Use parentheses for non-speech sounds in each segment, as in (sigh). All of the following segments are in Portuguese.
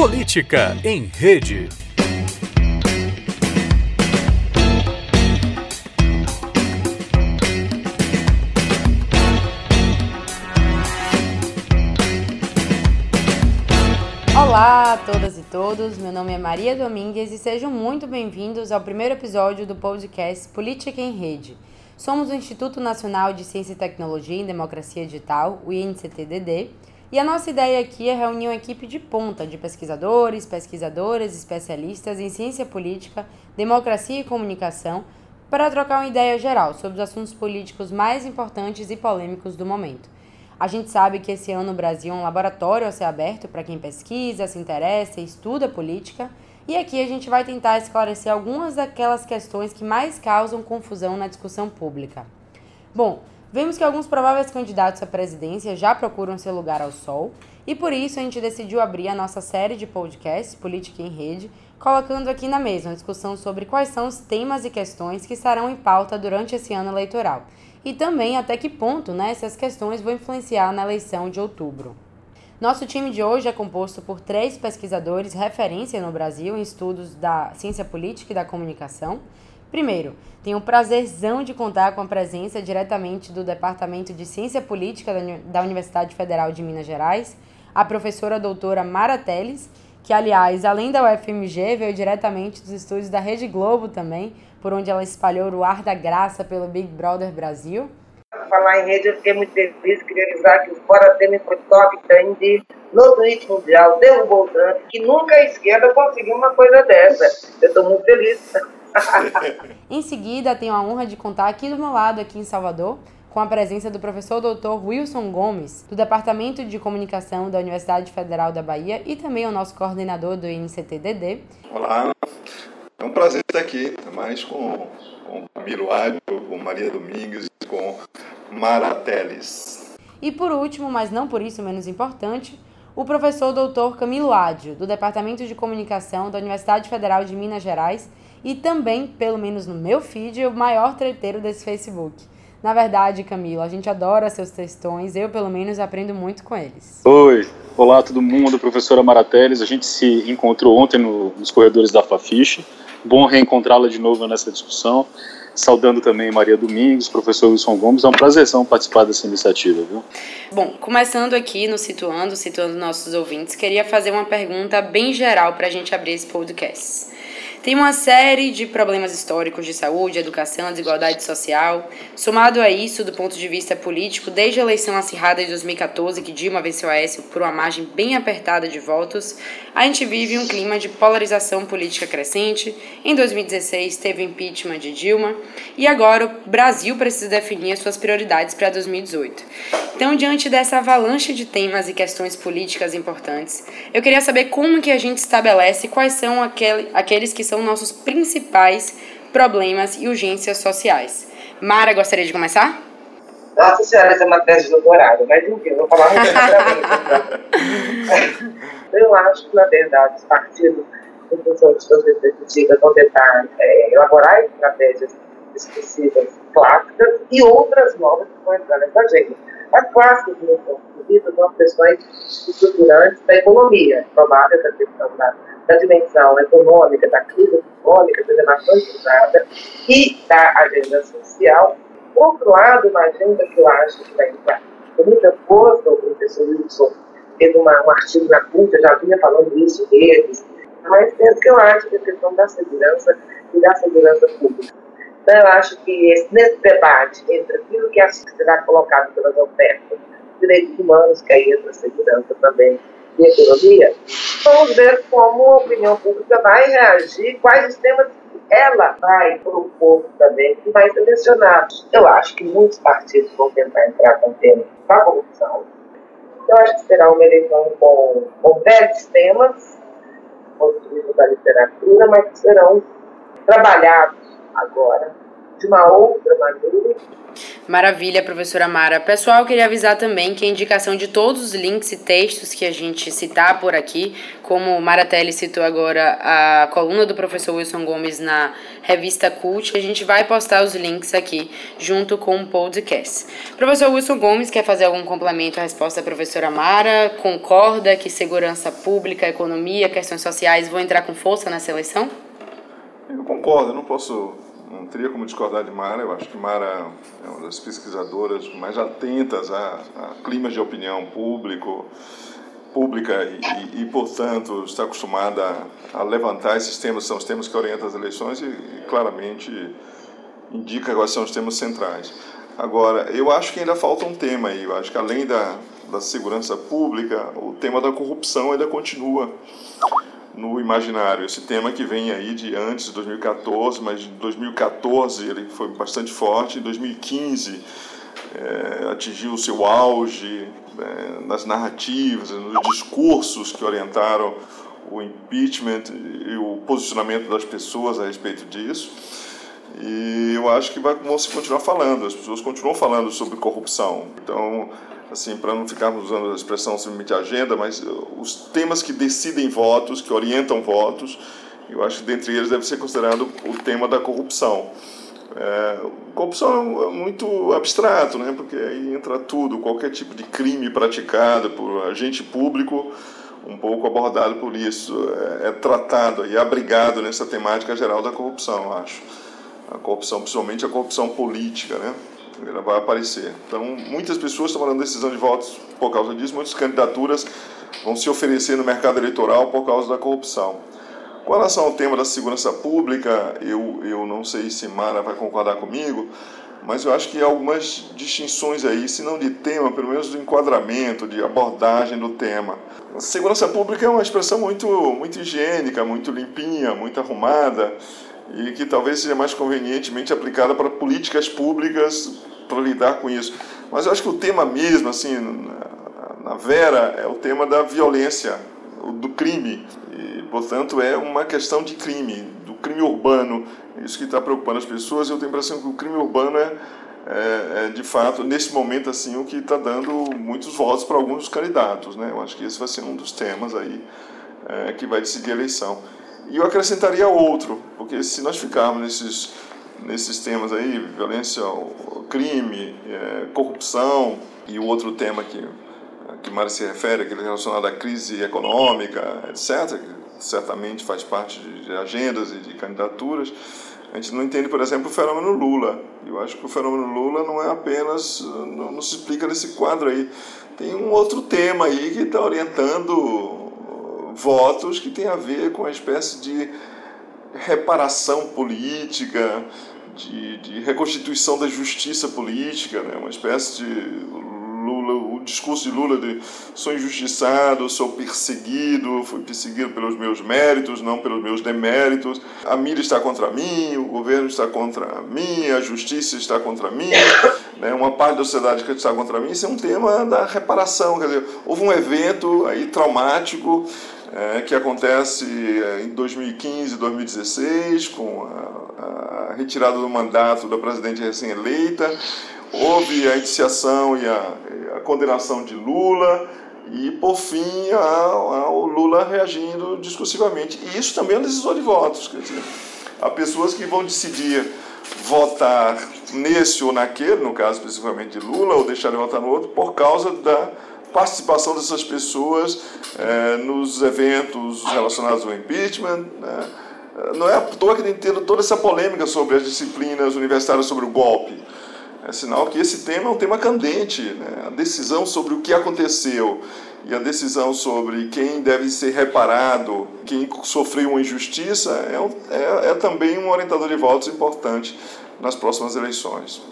Política em Rede. Olá a todas e todos, meu nome é Maria Domingues e sejam muito bem-vindos ao primeiro episódio do podcast Política em Rede. Somos o Instituto Nacional de Ciência e Tecnologia em Democracia Digital, o INCTDD, e a nossa ideia aqui é reunir uma equipe de ponta de pesquisadores, pesquisadoras, especialistas em ciência política, democracia e comunicação para trocar uma ideia geral sobre os assuntos políticos mais importantes e polêmicos do momento. A gente sabe que esse ano o Brasil é um laboratório a ser aberto para quem pesquisa, se interessa e estuda política, e aqui a gente vai tentar esclarecer algumas daquelas questões que mais causam confusão na discussão pública. Bom, Vemos que alguns prováveis candidatos à presidência já procuram seu lugar ao sol, e por isso a gente decidiu abrir a nossa série de podcasts Política em Rede, colocando aqui na mesa uma discussão sobre quais são os temas e questões que estarão em pauta durante esse ano eleitoral, e também até que ponto né, essas questões vão influenciar na eleição de outubro. Nosso time de hoje é composto por três pesquisadores referência no Brasil em estudos da ciência política e da comunicação Primeiro, tenho o prazerzão de contar com a presença diretamente do Departamento de Ciência Política da Universidade Federal de Minas Gerais, a professora doutora Mara Teles, que, aliás, além da UFMG, veio diretamente dos estúdios da Rede Globo também, por onde ela espalhou o ar da graça pelo Big Brother Brasil. Falar em rede, eu fiquei muito feliz, queria avisar que o Fora Temer foi top trend no tweet mundial, derrubou o Trump, que nunca a esquerda conseguiu uma coisa dessa. Eu estou muito feliz. Em seguida, tenho a honra de contar aqui do meu lado, aqui em Salvador, com a presença do professor Dr. Wilson Gomes, do Departamento de Comunicação da Universidade Federal da Bahia e também o nosso coordenador do INCTDD. Olá, é um prazer estar aqui, mais com, com Camilo Ádio, com Maria Domingues e com Mara Teles. E por último, mas não por isso menos importante, o professor Dr. Camilo Ádio, do Departamento de Comunicação da Universidade Federal de Minas Gerais e também, pelo menos no meu feed, o maior treteiro desse Facebook. Na verdade, Camilo, a gente adora seus textões, eu pelo menos aprendo muito com eles. Oi, olá todo mundo, professora Marateles, a gente se encontrou ontem no, nos corredores da Fafiche, bom reencontrá-la de novo nessa discussão, saudando também Maria Domingos, professor Wilson Gomes, é um prazerzão participar dessa iniciativa, viu? Bom, começando aqui no Situando, situando nossos ouvintes, queria fazer uma pergunta bem geral para a gente abrir esse podcast. Tem uma série de problemas históricos de saúde, educação, desigualdade social. Somado a isso, do ponto de vista político, desde a eleição acirrada de 2014, que Dilma venceu a Aécio por uma margem bem apertada de votos, a gente vive um clima de polarização política crescente. Em 2016 teve o impeachment de Dilma e agora o Brasil precisa definir as suas prioridades para 2018. Então, diante dessa avalanche de temas e questões políticas importantes, eu queria saber como que a gente estabelece quais são aquele, aqueles que são nossos principais problemas e urgências sociais. Mara, gostaria de começar? Nossa senhora, essa é uma tese de doutorado, mas enfim, vou falar muito rapidamente. (laughs) eu acho que, na verdade, os partidos, em função de suas perspectivas, vão tentar é, elaborar estratégias discursivas clássicas e outras novas que vão entrar nessa agenda. As meu ponto de vista, são questões estruturantes da economia, provável da questão da da dimensão econômica, da crise econômica, da relação cruzada e da agenda social. Por outro lado, uma agenda que eu acho que vai entrar com muita força, o professor Wilson fez uma, um artigo na CUT, já vinha falando isso deles, mas penso que eu acho que a questão da segurança e da segurança pública. Então, eu acho que esse, nesse debate entre aquilo que será colocado pelas ofertas, direitos humanos, que aí entra segurança também, e economia, vamos ver como a opinião pública vai reagir, quais os temas ela vai propor também, que vai ser mencionado. Eu acho que muitos partidos vão tentar entrar com o tema da corrupção. Eu acho que será uma eleição com, com velhos temas, vista da literatura, mas que serão trabalhados agora de uma outra maneira. Maravilha, professora Mara. Pessoal, eu queria avisar também que a indicação de todos os links e textos que a gente citar por aqui, como Mara Telly citou agora a coluna do professor Wilson Gomes na revista Cult, a gente vai postar os links aqui junto com o podcast. Professor Wilson Gomes, quer fazer algum complemento à resposta da professora Mara? Concorda que segurança pública, economia, questões sociais vão entrar com força nessa eleição? Eu concordo, não posso não teria como discordar de Mara. Eu acho que Mara é uma das pesquisadoras mais atentas a, a climas de opinião público, pública e, e, e, portanto, está acostumada a, levantar esses temas, são os temas que orientam as eleições e, e claramente indica quais são os temas centrais. Agora, eu acho que ainda falta um tema aí. Eu acho que além da, da segurança pública, o tema da corrupção ainda continua no imaginário. Esse tema que vem aí de antes de 2014, mas em 2014 ele foi bastante forte, em 2015 é, atingiu o seu auge é, nas narrativas, nos discursos que orientaram o impeachment e o posicionamento das pessoas a respeito disso. E eu acho que vai, vão se continuar falando, as pessoas continuam falando sobre corrupção. Então, assim, para não ficarmos usando a expressão simplesmente agenda, mas uh, os temas que decidem votos, que orientam votos, eu acho que dentre eles deve ser considerado o tema da corrupção. É, corrupção é muito abstrato, né? porque aí entra tudo, qualquer tipo de crime praticado por agente público, um pouco abordado por isso, é, é tratado e abrigado nessa temática geral da corrupção, acho. A corrupção, principalmente a corrupção política, né? Ela vai aparecer. Então, muitas pessoas tomando decisão de votos por causa disso, muitas candidaturas vão se oferecer no mercado eleitoral por causa da corrupção. Com relação ao tema da segurança pública, eu, eu não sei se Mara vai concordar comigo, mas eu acho que há algumas distinções aí, se não de tema, pelo menos do enquadramento, de abordagem do tema. A segurança pública é uma expressão muito, muito higiênica, muito limpinha, muito arrumada, e que talvez seja mais convenientemente aplicada para políticas públicas para lidar com isso. Mas eu acho que o tema mesmo, assim, na Vera, é o tema da violência, do crime. E, portanto, é uma questão de crime, do crime urbano. Isso que está preocupando as pessoas. Eu tenho a impressão que o crime urbano é, é, é de fato, nesse momento, assim, o que está dando muitos votos para alguns dos candidatos. Né? Eu acho que esse vai ser um dos temas aí é, que vai decidir a eleição. E eu acrescentaria outro, porque se nós ficarmos nesses, nesses temas aí, violência, crime, é, corrupção, e o outro tema que, que Mara se refere, aquele relacionado à crise econômica, etc., que certamente faz parte de agendas e de candidaturas, a gente não entende, por exemplo, o fenômeno Lula. Eu acho que o fenômeno Lula não é apenas, não, não se explica nesse quadro aí. Tem um outro tema aí que está orientando votos que tem a ver com a espécie de reparação política, de, de reconstituição da justiça política, né? uma espécie de Lula, o discurso de Lula de sou injustiçado, sou perseguido, fui perseguido pelos meus méritos, não pelos meus deméritos. A mídia está contra mim, o governo está contra mim, a justiça está contra mim, né? uma parte da sociedade que está contra mim. Isso é um tema da reparação. Quer dizer, houve um evento aí traumático é, que acontece é, em 2015 e 2016, com a, a, retirada do mandato da presidente recém-eleita. Houve a indiciação e a, a, condenação de Lula, e, por fim, o Lula reagindo discursivamente. E isso também é um decisor de votos. Quer dizer, há pessoas que vão decidir votar nesse ou naquele, no caso especificamente de Lula, ou deixar de votar no outro, por causa da participação dessas pessoas é, nos eventos relacionados ao impeachment. Né? Não é à toa que tem tido toda essa polêmica sobre as disciplinas universitárias sobre o golpe. É sinal que esse tema é um tema candente. Né? A decisão sobre o que aconteceu e a decisão sobre quem deve ser reparado, quem sofreu uma injustiça, é, é, é também um orientador de votos importante nas próximas eleições.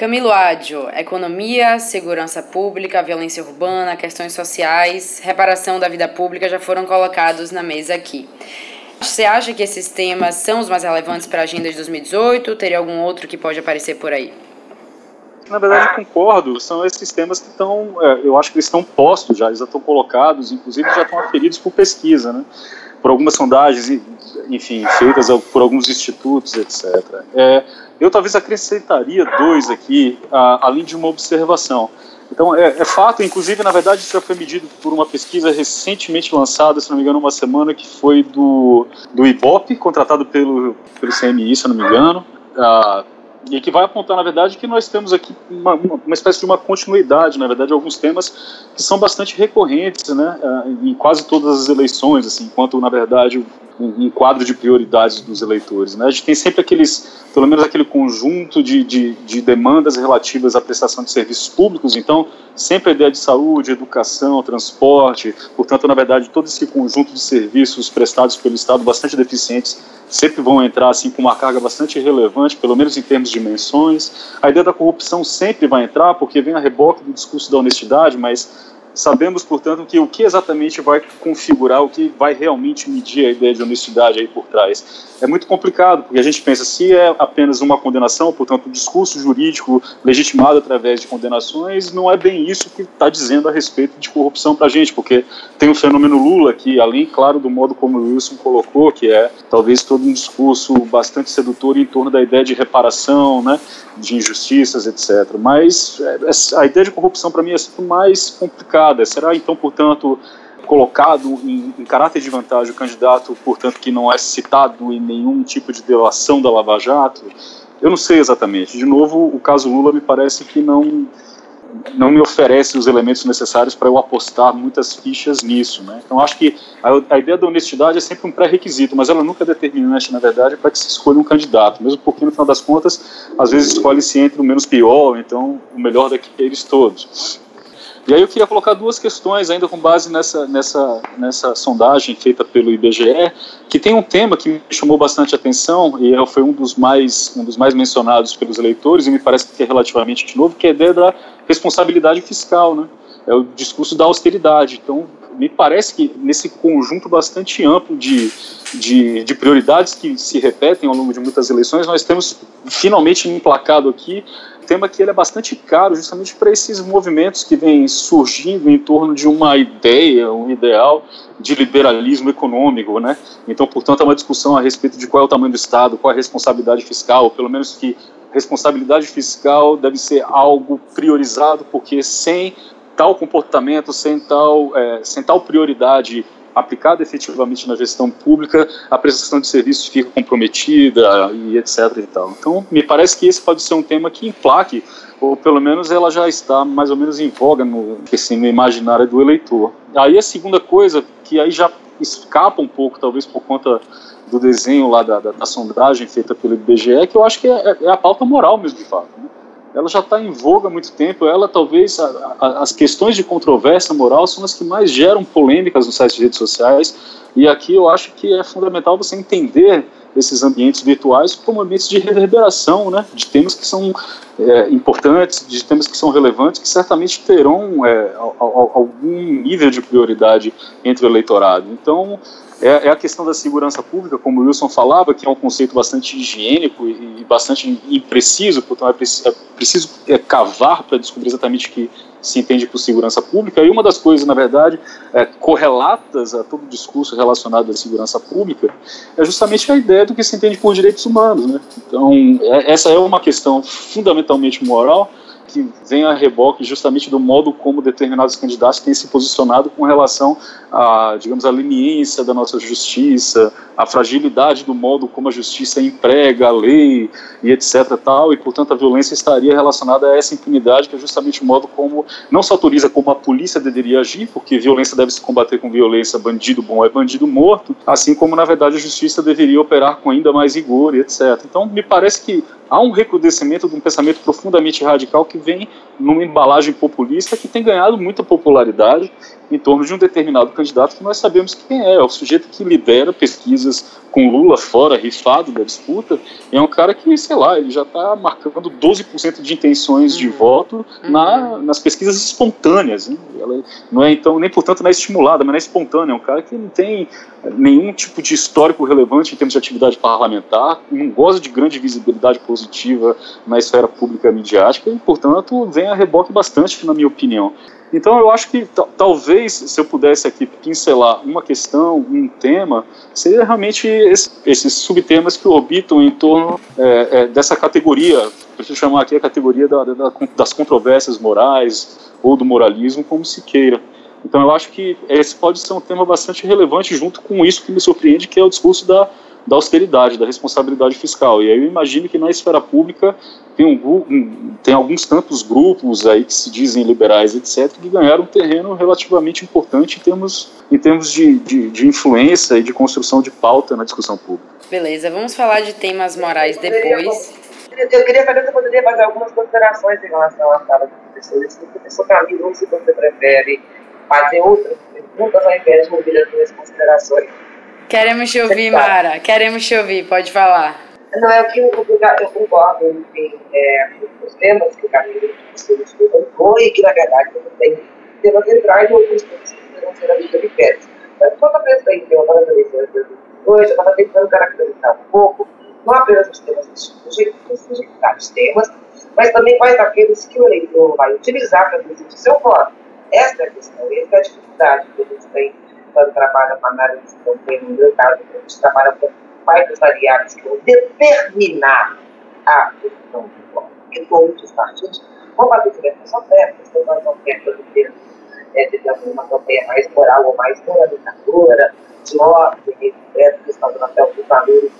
Camilo Ádio, economia, segurança pública, violência urbana, questões sociais, reparação da vida pública já foram colocados na mesa aqui. Você acha que esses temas são os mais relevantes para a agenda de 2018? Teria algum outro que pode aparecer por aí? na verdade concordo, são esses temas que estão, é, eu acho que eles estão postos já, eles já estão colocados, inclusive já estão aferidos por pesquisa, né? por algumas sondagens, enfim, feitas por alguns institutos, etc. É, eu talvez acrescentaria dois aqui, a, além de uma observação. Então, é, é, fato, inclusive, na verdade, isso já foi medido por uma pesquisa recentemente lançada, se não me engano, uma semana, que foi do, do IBOP, contratado pelo, pelo CMI, se não me engano, ah, e que vai apontar, na verdade, que nós temos aqui uma, uma, espécie de uma continuidade, na verdade, alguns temas que são bastante recorrentes, né, ah, em quase todas as eleições, assim, enquanto, na verdade, um, um quadro de prioridades dos eleitores. Né? A gente tem sempre aqueles, pelo menos aquele conjunto de, de, de demandas relativas à prestação de serviços públicos, então, sempre a ideia de saúde, educação, transporte, portanto, na verdade, todo esse conjunto de serviços prestados pelo Estado bastante deficientes sempre vão entrar assim com uma carga bastante relevante, pelo menos em termos de dimensões. A ideia da corrupção sempre vai entrar, porque vem a reboque do discurso da honestidade, mas Sabemos, portanto, que o que exatamente vai configurar, o que vai realmente medir a ideia de honestidade aí por trás. É muito complicado, porque a gente pensa, se é apenas uma condenação, portanto, o discurso jurídico legitimado através de condenações, não é bem isso que está dizendo a respeito de corrupção para a gente, porque tem o fenômeno Lula, que além, claro, do modo como o Wilson colocou, que é talvez todo um discurso bastante sedutor em torno da ideia de reparação, né, de injustiças, etc. Mas é, a ideia de corrupção para mim é sempre mais complicada. Será então, portanto, colocado em, em, caráter de vantagem o candidato, portanto, que não é citado em nenhum tipo de delação da Lava Jato? Eu não sei exatamente. De novo, o caso Lula me parece que não não me oferece os elementos necessários para eu apostar muitas fichas nisso. Né? Então, acho que a, a ideia da honestidade é sempre um pré-requisito, mas ela nunca é determinante, na verdade, para que se escolha um candidato, mesmo porque, no final das contas, às vezes escolhe-se entre o menos pior, então o melhor daqueles todos. E aí eu queria colocar duas questões ainda com base nessa, nessa, nessa sondagem feita pelo IBGE, que tem um tema que me chamou bastante atenção e é, foi um dos mais, um dos mais mencionados pelos eleitores e me parece que é relativamente novo, que é a ideia da responsabilidade fiscal, né? É o discurso da austeridade. Então, me parece que nesse conjunto bastante amplo de, de, de, prioridades que se repetem ao longo de muitas eleições, nós temos finalmente emplacado aqui tema que ele é bastante caro justamente para esses movimentos que vêm surgindo em torno de uma ideia, um ideal de liberalismo econômico, né? Então, portanto, é uma discussão a respeito de qual é o tamanho do Estado, qual é a responsabilidade fiscal, pelo menos que responsabilidade fiscal deve ser algo priorizado, porque sem tal comportamento, sem tal, é, sem tal prioridade aplicada efetivamente na gestão pública, a prestação de serviços fica comprometida e etc. E tal. Então, me parece que esse pode ser um tema que emplaque, ou pelo menos ela já está mais ou menos em voga no, assim, no imaginário do eleitor. Aí a segunda coisa, que aí já escapa um pouco, talvez por conta do desenho lá da, da, da sondagem feita pelo IBGE, que eu acho que é, é a pauta moral mesmo, de fato. Né? Ela já está em voga há muito tempo. Ela, talvez, a, a, as questões de controvérsia moral são as que mais geram polêmicas nos sites de redes sociais. E aqui eu acho que é fundamental você entender esses ambientes virtuais como ambientes de reverberação, né, de temas que são é, importantes, de temas que são relevantes, que certamente terão é, algum nível de prioridade entre o eleitorado. Então, é, é, a questão da segurança pública, como o Wilson falava, que é um conceito bastante higiênico e, e bastante impreciso, portanto é preciso, é preciso é, cavar para descobrir exatamente o que se entende por segurança pública. E uma das coisas, na verdade, é, correlatas a todo o discurso relacionado à segurança pública é justamente a ideia do que se entende por direitos humanos. Né? Então, é, essa é uma questão fundamentalmente moral que vem a reboque justamente do modo como determinados candidatos têm se posicionado com relação a, digamos, a leniência da nossa justiça, a fragilidade do modo como a justiça emprega a lei e etc. Tal, e, portanto, a violência estaria relacionada a essa impunidade, que é justamente o modo como não se autoriza como a polícia deveria agir, porque violência deve se combater com violência, bandido bom é bandido morto, assim como, na verdade, a justiça deveria operar com ainda mais rigor e etc. Então, me parece que há um recrudescimento de um pensamento profundamente radical que vem numa embalagem populista que tem ganhado muita popularidade em torno de um determinado candidato que nós sabemos quem é, é o sujeito que lidera pesquisas com Lula fora, rifado da disputa, e é um cara que, sei lá, ele já está marcando 12% de intenções uhum. de voto uhum. na, nas pesquisas espontâneas. Né? Ela não é, então, nem portanto, não é estimulada, mas não é espontânea. É um cara que não tem nenhum tipo de histórico relevante em termos de atividade parlamentar, não goza de grande visibilidade positiva na esfera pública midiática, e, portanto, vem a reboque bastante, na minha opinião. Então eu acho que talvez se eu pudesse aqui pincelar uma questão, um tema, seria realmente esse, esses subtemas que orbitam em torno é, é, dessa categoria, eu chamar aqui a categoria da, da, das controvérsias morais ou do moralismo, como se queira. Então eu acho que esse pode ser um tema bastante relevante junto com isso que me surpreende, que é o discurso da, da austeridade, da responsabilidade fiscal. E aí eu imagino que na esfera pública tem, um, tem alguns tantos grupos aí que se dizem liberais, etc., que ganharam um terreno relativamente importante em termos, em termos de, de, de influência e de construção de pauta na discussão pública. Beleza, vamos falar de temas morais depois. Eu queria saber se você poderia fazer algumas considerações em relação à fala do professor. Se o professor Camilo, ou se você prefere fazer outras perguntas ao invés de ouvir as minhas considerações. Queremos te ouvir, Mara. Queremos te ouvir. Pode falar. Não, é o que eu, eu concordo, enfim, é, os temas que o Camilo levantou e que, na verdade, não tem temas centrais ou outros temas que precisam ser ali periféricos. Mas, quando eu pensei em eleições de 2002, eu estava tentando caracterizar um pouco, não apenas os temas específicos, vários temas, mas também quais aqueles que o eleitor vai utilizar para decidir seu voto. Essa é a questão, essa é a dificuldade que a gente tem quando trabalha com análise de campanha, no meu caso, a gente trabalha com quais as variáveis que vão determinar a decisão do voto. Porque todos os partidos vão fazer diversas ofertas, tem uma oferta do termo, é, digamos, uma campanha mais moral ou mais moralizadora, de ordem, etc., questão até os valores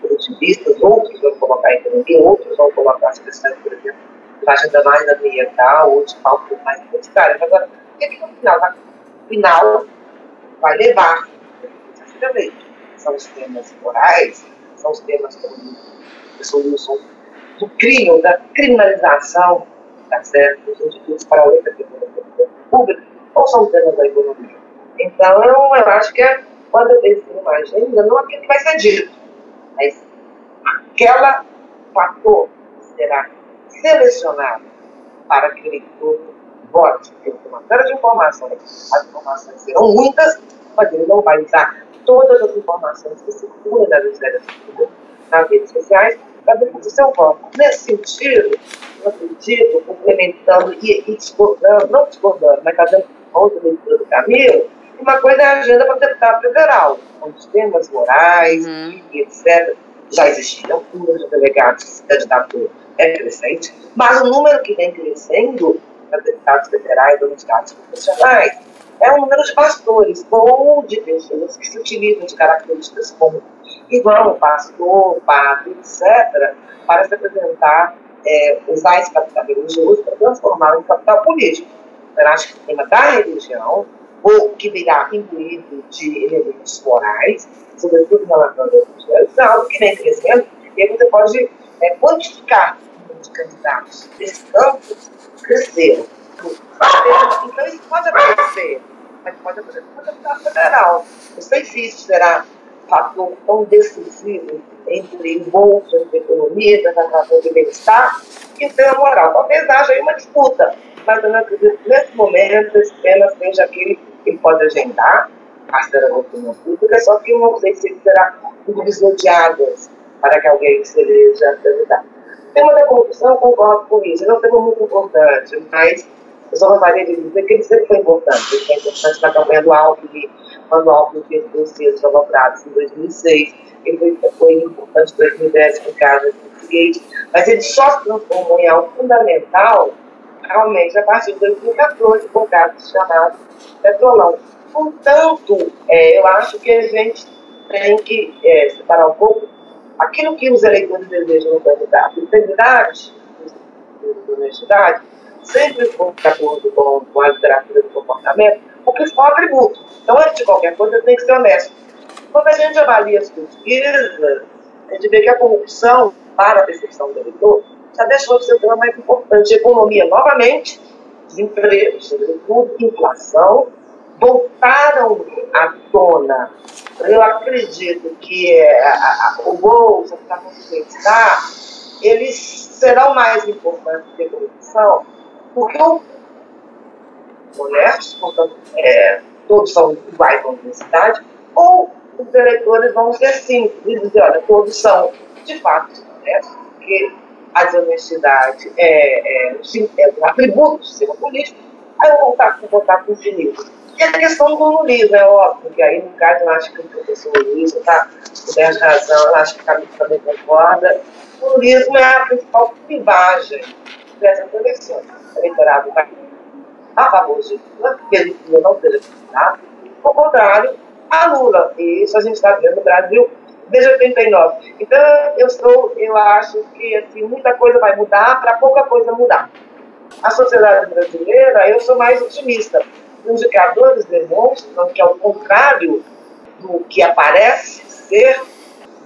positivistas, outros vão colocar a economia, outros vão colocar as questões, por exemplo, de agenda mais ambiental ou de pautas mais identitárias. Agora, o que, é que no final, no final vai levar necessariamente? São os temas morais, são os temas como solução do crime, da criminalização, tá certo, dos indivíduos para outra pública, ou são temas da economia. Então, eu, acho que é, quando eu penso numa agenda, não aquilo que vai ser dito, mas aquela fator será selecionado para que o eleitor vote. Tem uma série de informações. As informações serão muitas, mas ele não vai usar todas as informações que circulam nas esferas nas redes sociais para definir seu voto. Nesse sentido, eu acredito, complementando e, e discordando, não discordando, mas fazendo outra leitura do caminho, uma coisa é a agenda para deputado federal, onde temas morais uhum. e etc. Já existiam número de delegados de candidatura é crescente, mas o número que vem crescendo para deputados federais ou estados profissionais é o número de pastores ou de pessoas que se utilizam de características como irmão, pastor, padre, etc., para se apresentar, é, usar esse capital religioso para transformar em capital político. Eu acho que o tema da religião, ou que virá imbuído de elementos morais, sobretudo na relação religiosa, é algo que vem crescendo, e aí você pode é, quantificar número de candidatos desse campo cresceram. Então, isso pode acontecer, mas pode acontecer no deputado federal. Não sei se isso será fator tão decisivo entre entre economia, entre a razão de bem-estar, e tema moral. Talvez haja aí uma disputa, mas eu não acredito que nesse momento esse tema seja aquele que pode agendar a ser a opinião pública, só que eu não sei se ele será um divisor de águas para que alguém se eleja candidato. O tema da corrupção, concordo com isso, é um tema muito importante, mas eu só gostaria de dizer que ele sempre foi importante. Ele foi importante na campanha do Alckmin, quando o Alckmin fez conselhos salvaprados em 2006. Ele foi, foi importante em 2010 com o caso do Gate, mas ele só se transformou em algo fundamental realmente a partir de 2014, com o caso chamado Petrolão. Portanto, é, eu acho que a gente tem que é, separar um pouco aquilo que os eleitores desejam no candidato. Integridade, honestidade, sempre for de acordo com, com a literatura do comportamento, porque um atributo. Então, antes de qualquer coisa, tem que ser honesto. Quando a gente avalia as pesquisas, a gente vê que a corrupção, para a percepção do eleitor, já deixou de ser o tema mais importante. Economia, novamente, desemprego, sobretudo, inflação, voltaram à tona. Eu acredito que é, a, a, o Bolsa, que está eles serão mais importantes a corrupção, porque o honestos, portanto, é, todos são iguais na universidade, ou os eleitores vão ser simples e dizer, olha, todos são de fato honestos, porque a desonestidade é, é, é um atributo do sistema político, aí eu vou voltar, vou votar com o cinismo. E a questão do lulismo, é óbvio, que aí no caso eu acho que o professor Luiz está tem razão, eu acho que o Camilo também concorda. O lulismo é a principal clivagem dessas eleições. O eleitorado vai a favor de Lula, que ele não seja candidato, ao contrário, a Lula. E isso a gente está vendo no Brasil desde 89. Então, eu sou, eu acho que assim, muita coisa vai mudar para pouca coisa mudar. A sociedade brasileira, eu sou mais otimista. Indicadores demonstram que, ao contrário do que aparece ser,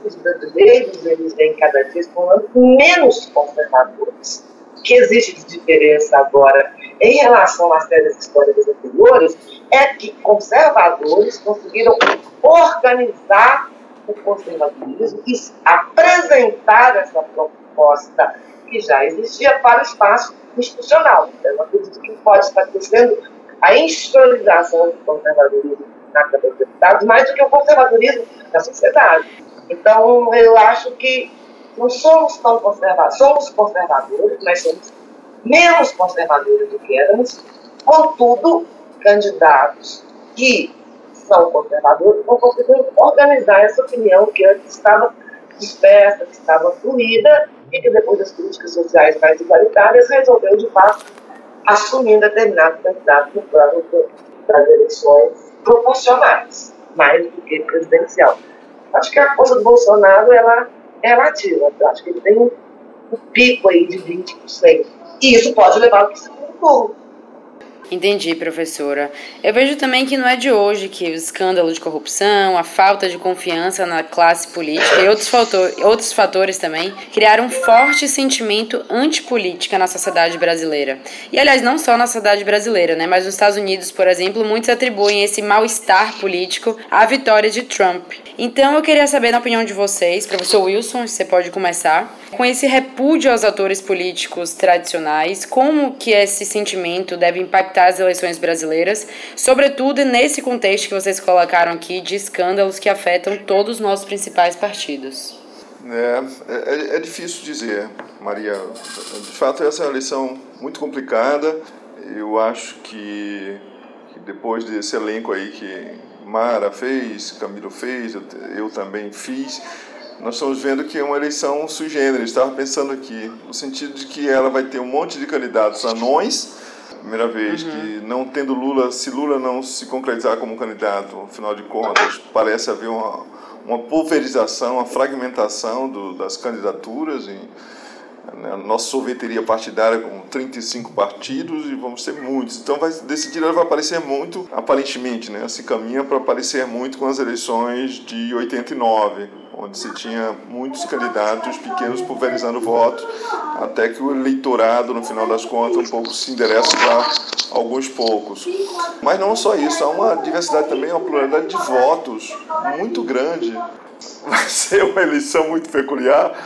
os brasileiros eles vêm cada se tornando menos conservadores. O que existe de diferença agora em relação às séries históricas anteriores é que conservadores conseguiram organizar o conservadorismo e apresentar essa proposta que já existia para o espaço institucional. Então, eu acredito que pode estar crescendo a institucionalização do conservadorismo na Câmara dos Deputados mais do que o conservadorismo na sociedade. Então, eu acho que não somos tão conservadores, somos conservadores, mas somos menos conservadores do que éramos, contudo, candidatos que são conservadores vão conseguir organizar essa opinião que antes estava dispersa, que estava fluida, e que depois das políticas sociais mais igualitárias resolveu, de fato, assumir determinado candidato das eleições proporcionais, mais do que presidencial. Acho que a força do Bolsonaro ela é relativa. Acho que ele tem um, pico aí de 20%. E isso pode levar ao segundo turno. Entendi, professora. Eu vejo também que não é de hoje que o escândalo de corrupção, a falta de confiança na classe política e outros, fator, outros fatores também criaram um forte sentimento antipolítica na sociedade brasileira. E, aliás, não só na sociedade brasileira, né, mas nos Estados Unidos, por exemplo, muitos atribuem esse mal-estar político à vitória de Trump. Então, eu queria saber, na opinião de vocês, professor Wilson, você pode começar, com esse repúdio aos atores políticos tradicionais, como que esse sentimento deve impactar as eleições brasileiras, sobretudo nesse contexto que vocês colocaram aqui de escândalos que afetam todos os nossos principais partidos? É, é, é difícil dizer, Maria. De fato, essa é uma eleição muito complicada. Eu acho que, que depois desse elenco aí que Mara fez, Camilo fez, eu, eu também fiz. Nós estamos vendo que é uma eleição sui generis. Estava pensando aqui, no sentido de que ela vai ter um monte de candidatos anões, primeira vez uhum. que não tendo Lula, se Lula não se concretizar como candidato, afinal de contas, parece haver uma, uma pulverização, uma fragmentação do, das candidaturas em, a nossa sorveteria partidária com 35 partidos e vamos ter muitos. Então, vai decidir, vai aparecer muito, aparentemente, né, se caminha para aparecer muito com as eleições de 89, onde se tinha muitos candidatos pequenos pulverizando votos, até que o eleitorado, no final das contas, um pouco se endereça para alguns poucos. Mas não só isso, há uma diversidade também, uma pluralidade de votos muito grande. (laughs) Vai ser uma eleição muito peculiar,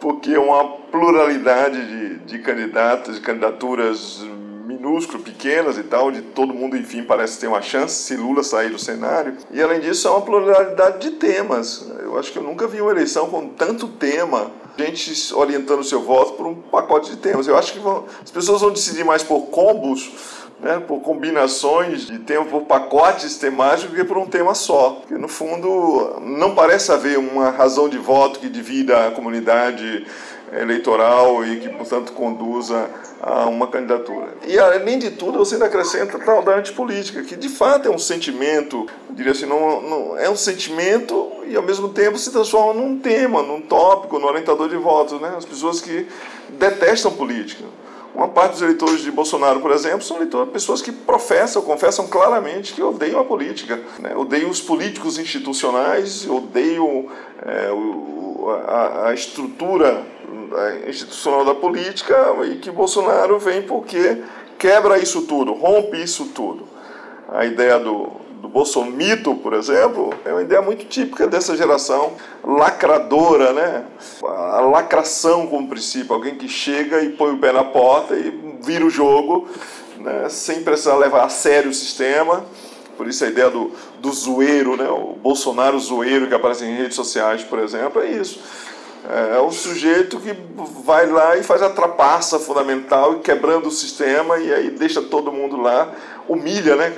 porque é uma pluralidade de, de candidatos, de candidaturas minúsculas, pequenas e tal, onde todo mundo, enfim, parece ter uma chance se Lula sair do cenário. E, além disso, é uma pluralidade de temas. Eu acho que eu nunca vi uma eleição com tanto tema, gente orientando seu voto por um pacote de temas. Eu acho que vão, as pessoas vão decidir mais por combos né, por combinações de tema, por pacotes temáticos, que por um tema só. Porque, no fundo, não parece haver uma razão de voto que divida a comunidade eleitoral e que, portanto, conduza a uma candidatura. E, além de tudo, você ainda acrescenta a tal da antipolítica, que de fato é um sentimento, diria assim, não, não, é um sentimento e, ao mesmo tempo, se transforma num tema, num tópico, no orientador de votos. Né? As pessoas que detestam política. Uma parte dos eleitores de Bolsonaro, por exemplo, são eleitores, pessoas que professam, confessam claramente que odeiam a política, né? odeiam os políticos institucionais, odeiam é, o, a, a estrutura institucional da política e que Bolsonaro vem porque quebra isso tudo, rompe isso tudo. a ideia do, do bolsomito, por exemplo, é uma ideia muito típica dessa geração lacradora, né? A lacração como princípio, alguém que chega e põe o pé na porta e vira o jogo, né? sem precisar levar a sério o sistema. Por isso a ideia do, do zoeiro, né? o Bolsonaro zoeiro que aparece em redes sociais, por exemplo, é isso é, é o sujeito que vai lá e faz a trapaça fundamental quebrando o sistema e aí deixa todo mundo lá, humilha, né?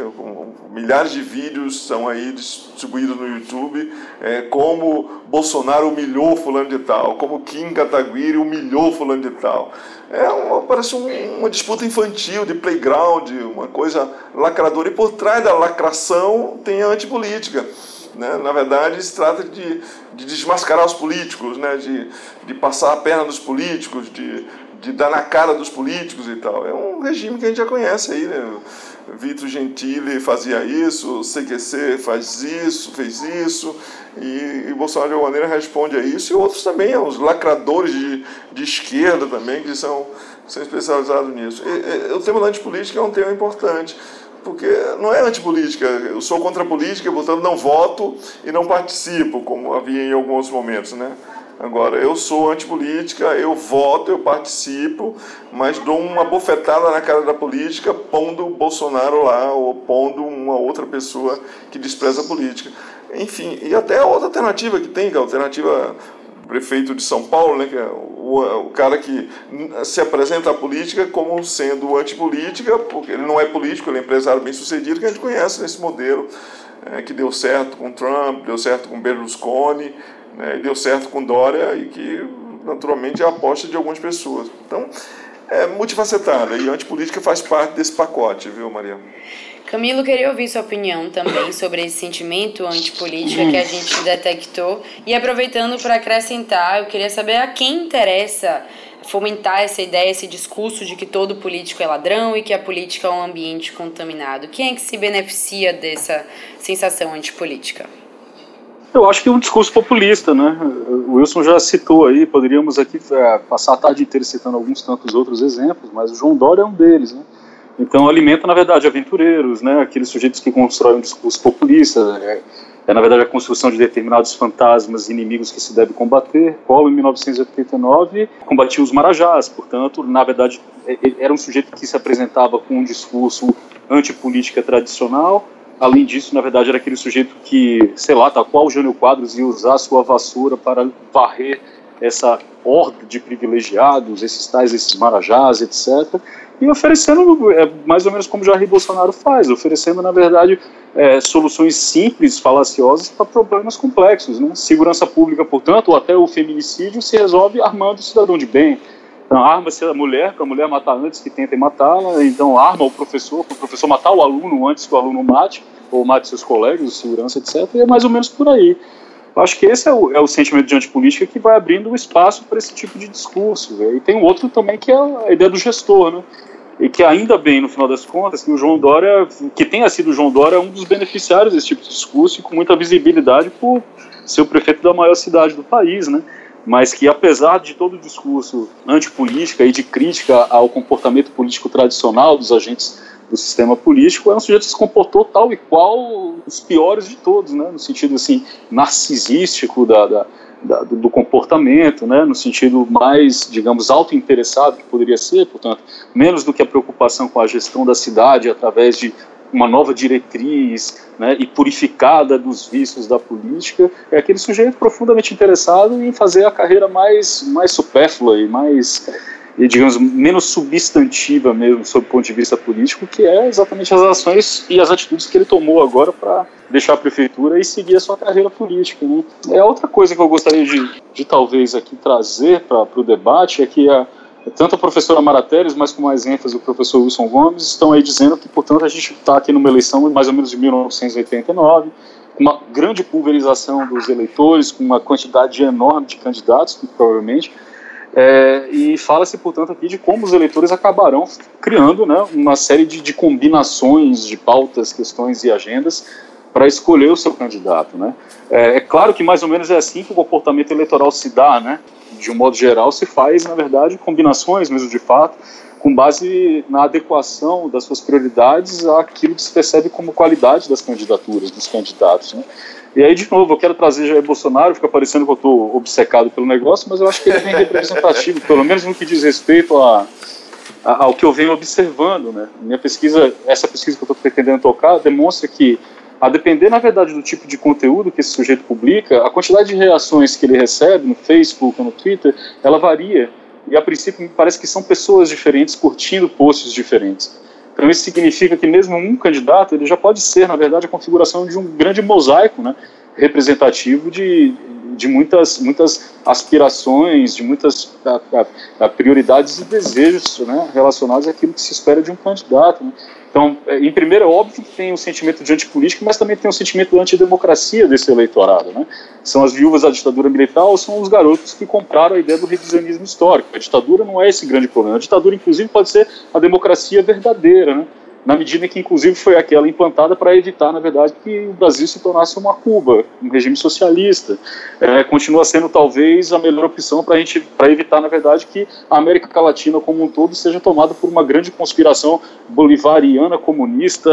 Milhares de vídeos são aí distribuídos no YouTube, é, como Bolsonaro humilhou fulano de tal, como Kim Kataguiri humilhou fulano de tal. É uma, parece um, uma disputa infantil, de playground, uma coisa lacradora. E por trás da lacração tem a antipolítica. Né? Na verdade, se trata de, de desmascarar os políticos, né? de, de passar a perna dos políticos, de, de dar na cara dos políticos e tal. É um regime que a gente já conhece aí, né? Vitor Gentili fazia isso, CQC faz isso, fez isso, e, e Bolsonaro de alguma maneira responde a isso, e outros também, os lacradores de, de esquerda também, que são, são especializados nisso. E, e, o tema da antipolítica é um tema importante porque não é antipolítica. Eu sou contra a política, portanto não voto e não participo, como havia em alguns momentos, né? Agora, eu sou antipolítica, eu voto, eu participo, mas dou uma bofetada na cara da política pondo o Bolsonaro lá ou pondo uma outra pessoa que despreza a política. Enfim, e até outra alternativa que tem, que é a alternativa prefeito de São Paulo, né, que é o, o cara que se apresenta à política como sendo antipolítica, porque ele não é político, ele é empresário bem sucedido, que a gente conhece nesse modelo, é, que deu certo com Trump, deu certo com Berlusconi, né, e deu certo com Dória, e que naturalmente é a aposta de algumas pessoas. Então, é multifacetada, e a antipolítica faz parte desse pacote, viu, Maria? Camilo, queria ouvir sua opinião também (coughs) sobre esse sentimento antipolítica que a gente detectou. E aproveitando para acrescentar, eu queria saber a quem interessa fomentar essa ideia, esse discurso de que todo político é ladrão e que a política é um ambiente contaminado. Quem é que se beneficia dessa sensação antipolítica? Eu acho que é um discurso populista, né? O Wilson já citou aí, poderíamos aqui é, passar a tarde inteira citando alguns tantos outros exemplos, mas o João Dória é um deles, né? Então alimenta, na verdade, aventureiros, né? aqueles sujeitos que constroem um discurso populista, é, é, na verdade a construção de determinados fantasmas inimigos que se deve combater, qual em 1989 combatia os marajás, portanto, na verdade, é, era um sujeito que se apresentava com um discurso antipolítica tradicional, além disso, na verdade, era aquele sujeito que, sei lá, tal qual o Jânio Quadros ia usar sua vassoura para varrer essa horda de privilegiados, esses tais, esses marajás, etc., e oferecendo, é, mais ou menos como Jair Bolsonaro faz, oferecendo, na verdade, é, soluções simples, falaciosas para problemas complexos. Né? Segurança pública, portanto, ou até o feminicídio se resolve armando o cidadão de bem. Então, arma-se a mulher, para a mulher matar antes que tentem matá-la, então arma o professor, para o professor matar o aluno antes que o aluno mate, ou mate seus colegas, segurança, etc. E é mais ou menos por aí. Eu acho que esse é o, é o sentimento de antipolítica que vai abrindo o espaço para esse tipo de discurso. E tem outro também que é a ideia do gestor, né? e que ainda bem, no final das contas, que o João Dória, que tenha sido o João Dória um dos beneficiários desse tipo de discurso e com muita visibilidade por ser o prefeito da maior cidade do país, né? Mas que apesar de todo o discurso antipolítica e de crítica ao comportamento político tradicional dos agentes do sistema político, é um sujeito que se comportou tal e qual os piores de todos, né? No sentido assim narcisístico da, da da, do, comportamento, né, no sentido mais, digamos, auto-interessado que poderia ser, portanto, menos do que a preocupação com a gestão da cidade através de uma nova diretriz né, e purificada dos vícios da política, é aquele sujeito profundamente interessado em fazer a carreira mais, mais supérflua e mais e digamos menos substantiva mesmo sob o ponto de vista político, que é exatamente as ações e as atitudes que ele tomou agora para deixar a prefeitura e seguir a sua carreira política. Né? É outra coisa que eu gostaria de, de talvez aqui trazer para o debate é que a, tanto a professora Mara mas com mais ênfase o professor Wilson Gomes, estão aí dizendo que, portanto, a gente está aqui numa eleição mais ou menos de 1989, com uma grande pulverização dos eleitores, com uma quantidade enorme de candidatos, provavelmente, é, e fala-se, portanto, aqui de como os eleitores acabarão criando né, uma série de, de combinações de pautas, questões e agendas para escolher o seu candidato. Né? É, é, claro que mais ou menos é assim que o comportamento eleitoral se dá, né? De um modo geral, se faz, na verdade, combinações mesmo de fato, com base na adequação das suas prioridades àquilo que se percebe como qualidade das candidaturas, dos candidatos. Né? E aí, de novo, eu quero trazer Jair Bolsonaro, fica parecendo que eu estou obcecado pelo negócio, mas eu acho que ele é bem representativo, (laughs) pelo menos no que diz respeito a, a, ao que eu venho observando. Né? Minha pesquisa, essa pesquisa que eu estou pretendendo tocar, demonstra que, a depender, na verdade, do tipo de conteúdo que esse sujeito publica, a quantidade de reações que ele recebe no Facebook ou no Twitter, ela varia. E, a princípio, me parece que são pessoas diferentes curtindo posts diferentes. Então isso significa que mesmo um candidato ele já pode ser, na verdade, a configuração de um grande mosaico, né, representativo de, de muitas muitas aspirações, de muitas a, a, a prioridades e desejos né, relacionados àquilo que se espera de um candidato. Né. Então, é, em primeiro, é óbvio que tem um sentimento de antipolítica, mas também tem um sentimento de antidemocracia desse eleitorado. Né? São as viúvas da ditadura militar ou são os garotos que compraram a ideia do revisionismo histórico. A ditadura não é esse grande problema. A ditadura, inclusive, pode ser a democracia verdadeira. Né? Na medida que, inclusive, foi aquela implantada para evitar, na verdade, que o Brasil se tornasse uma Cuba, um regime socialista. É, continua sendo, talvez, a melhor opção para gente, para evitar, na verdade, que a América Latina como um todo seja tomada por uma grande conspiração bolivariana comunista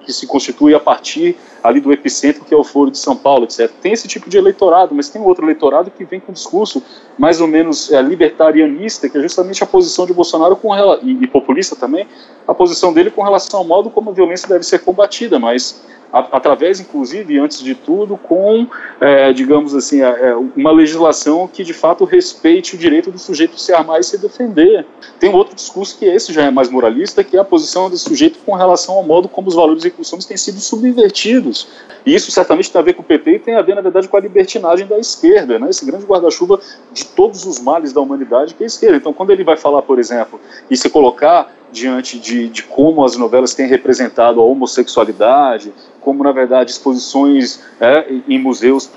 que se constitui a partir ali do epicentro que é o Foro de São Paulo, etc. Tem esse tipo de eleitorado, mas tem outro eleitorado que vem com discurso mais ou menos é, libertarianista, que é justamente a posição de Bolsonaro com e, e populista também, a posição dele com relação ao modo como a violência deve ser combatida, mas através, inclusive, antes de tudo, com, é, digamos assim, é, uma legislação que de fato respeite o direito do sujeito se armar e se defender. Tem um outro discurso que esse já é mais moralista, que é a posição do sujeito com relação ao modo como os valores e costumes têm sido subvertidos. E isso certamente tem a ver com o PT e tem a ver, na verdade, com a libertinagem da esquerda, né? esse grande guarda-chuva de todos os males da humanidade que é a esquerda. Então, quando ele vai falar, por exemplo, e se colocar diante de, de como as novelas têm representado a homossexualidade, como na verdade exposições é, em museus,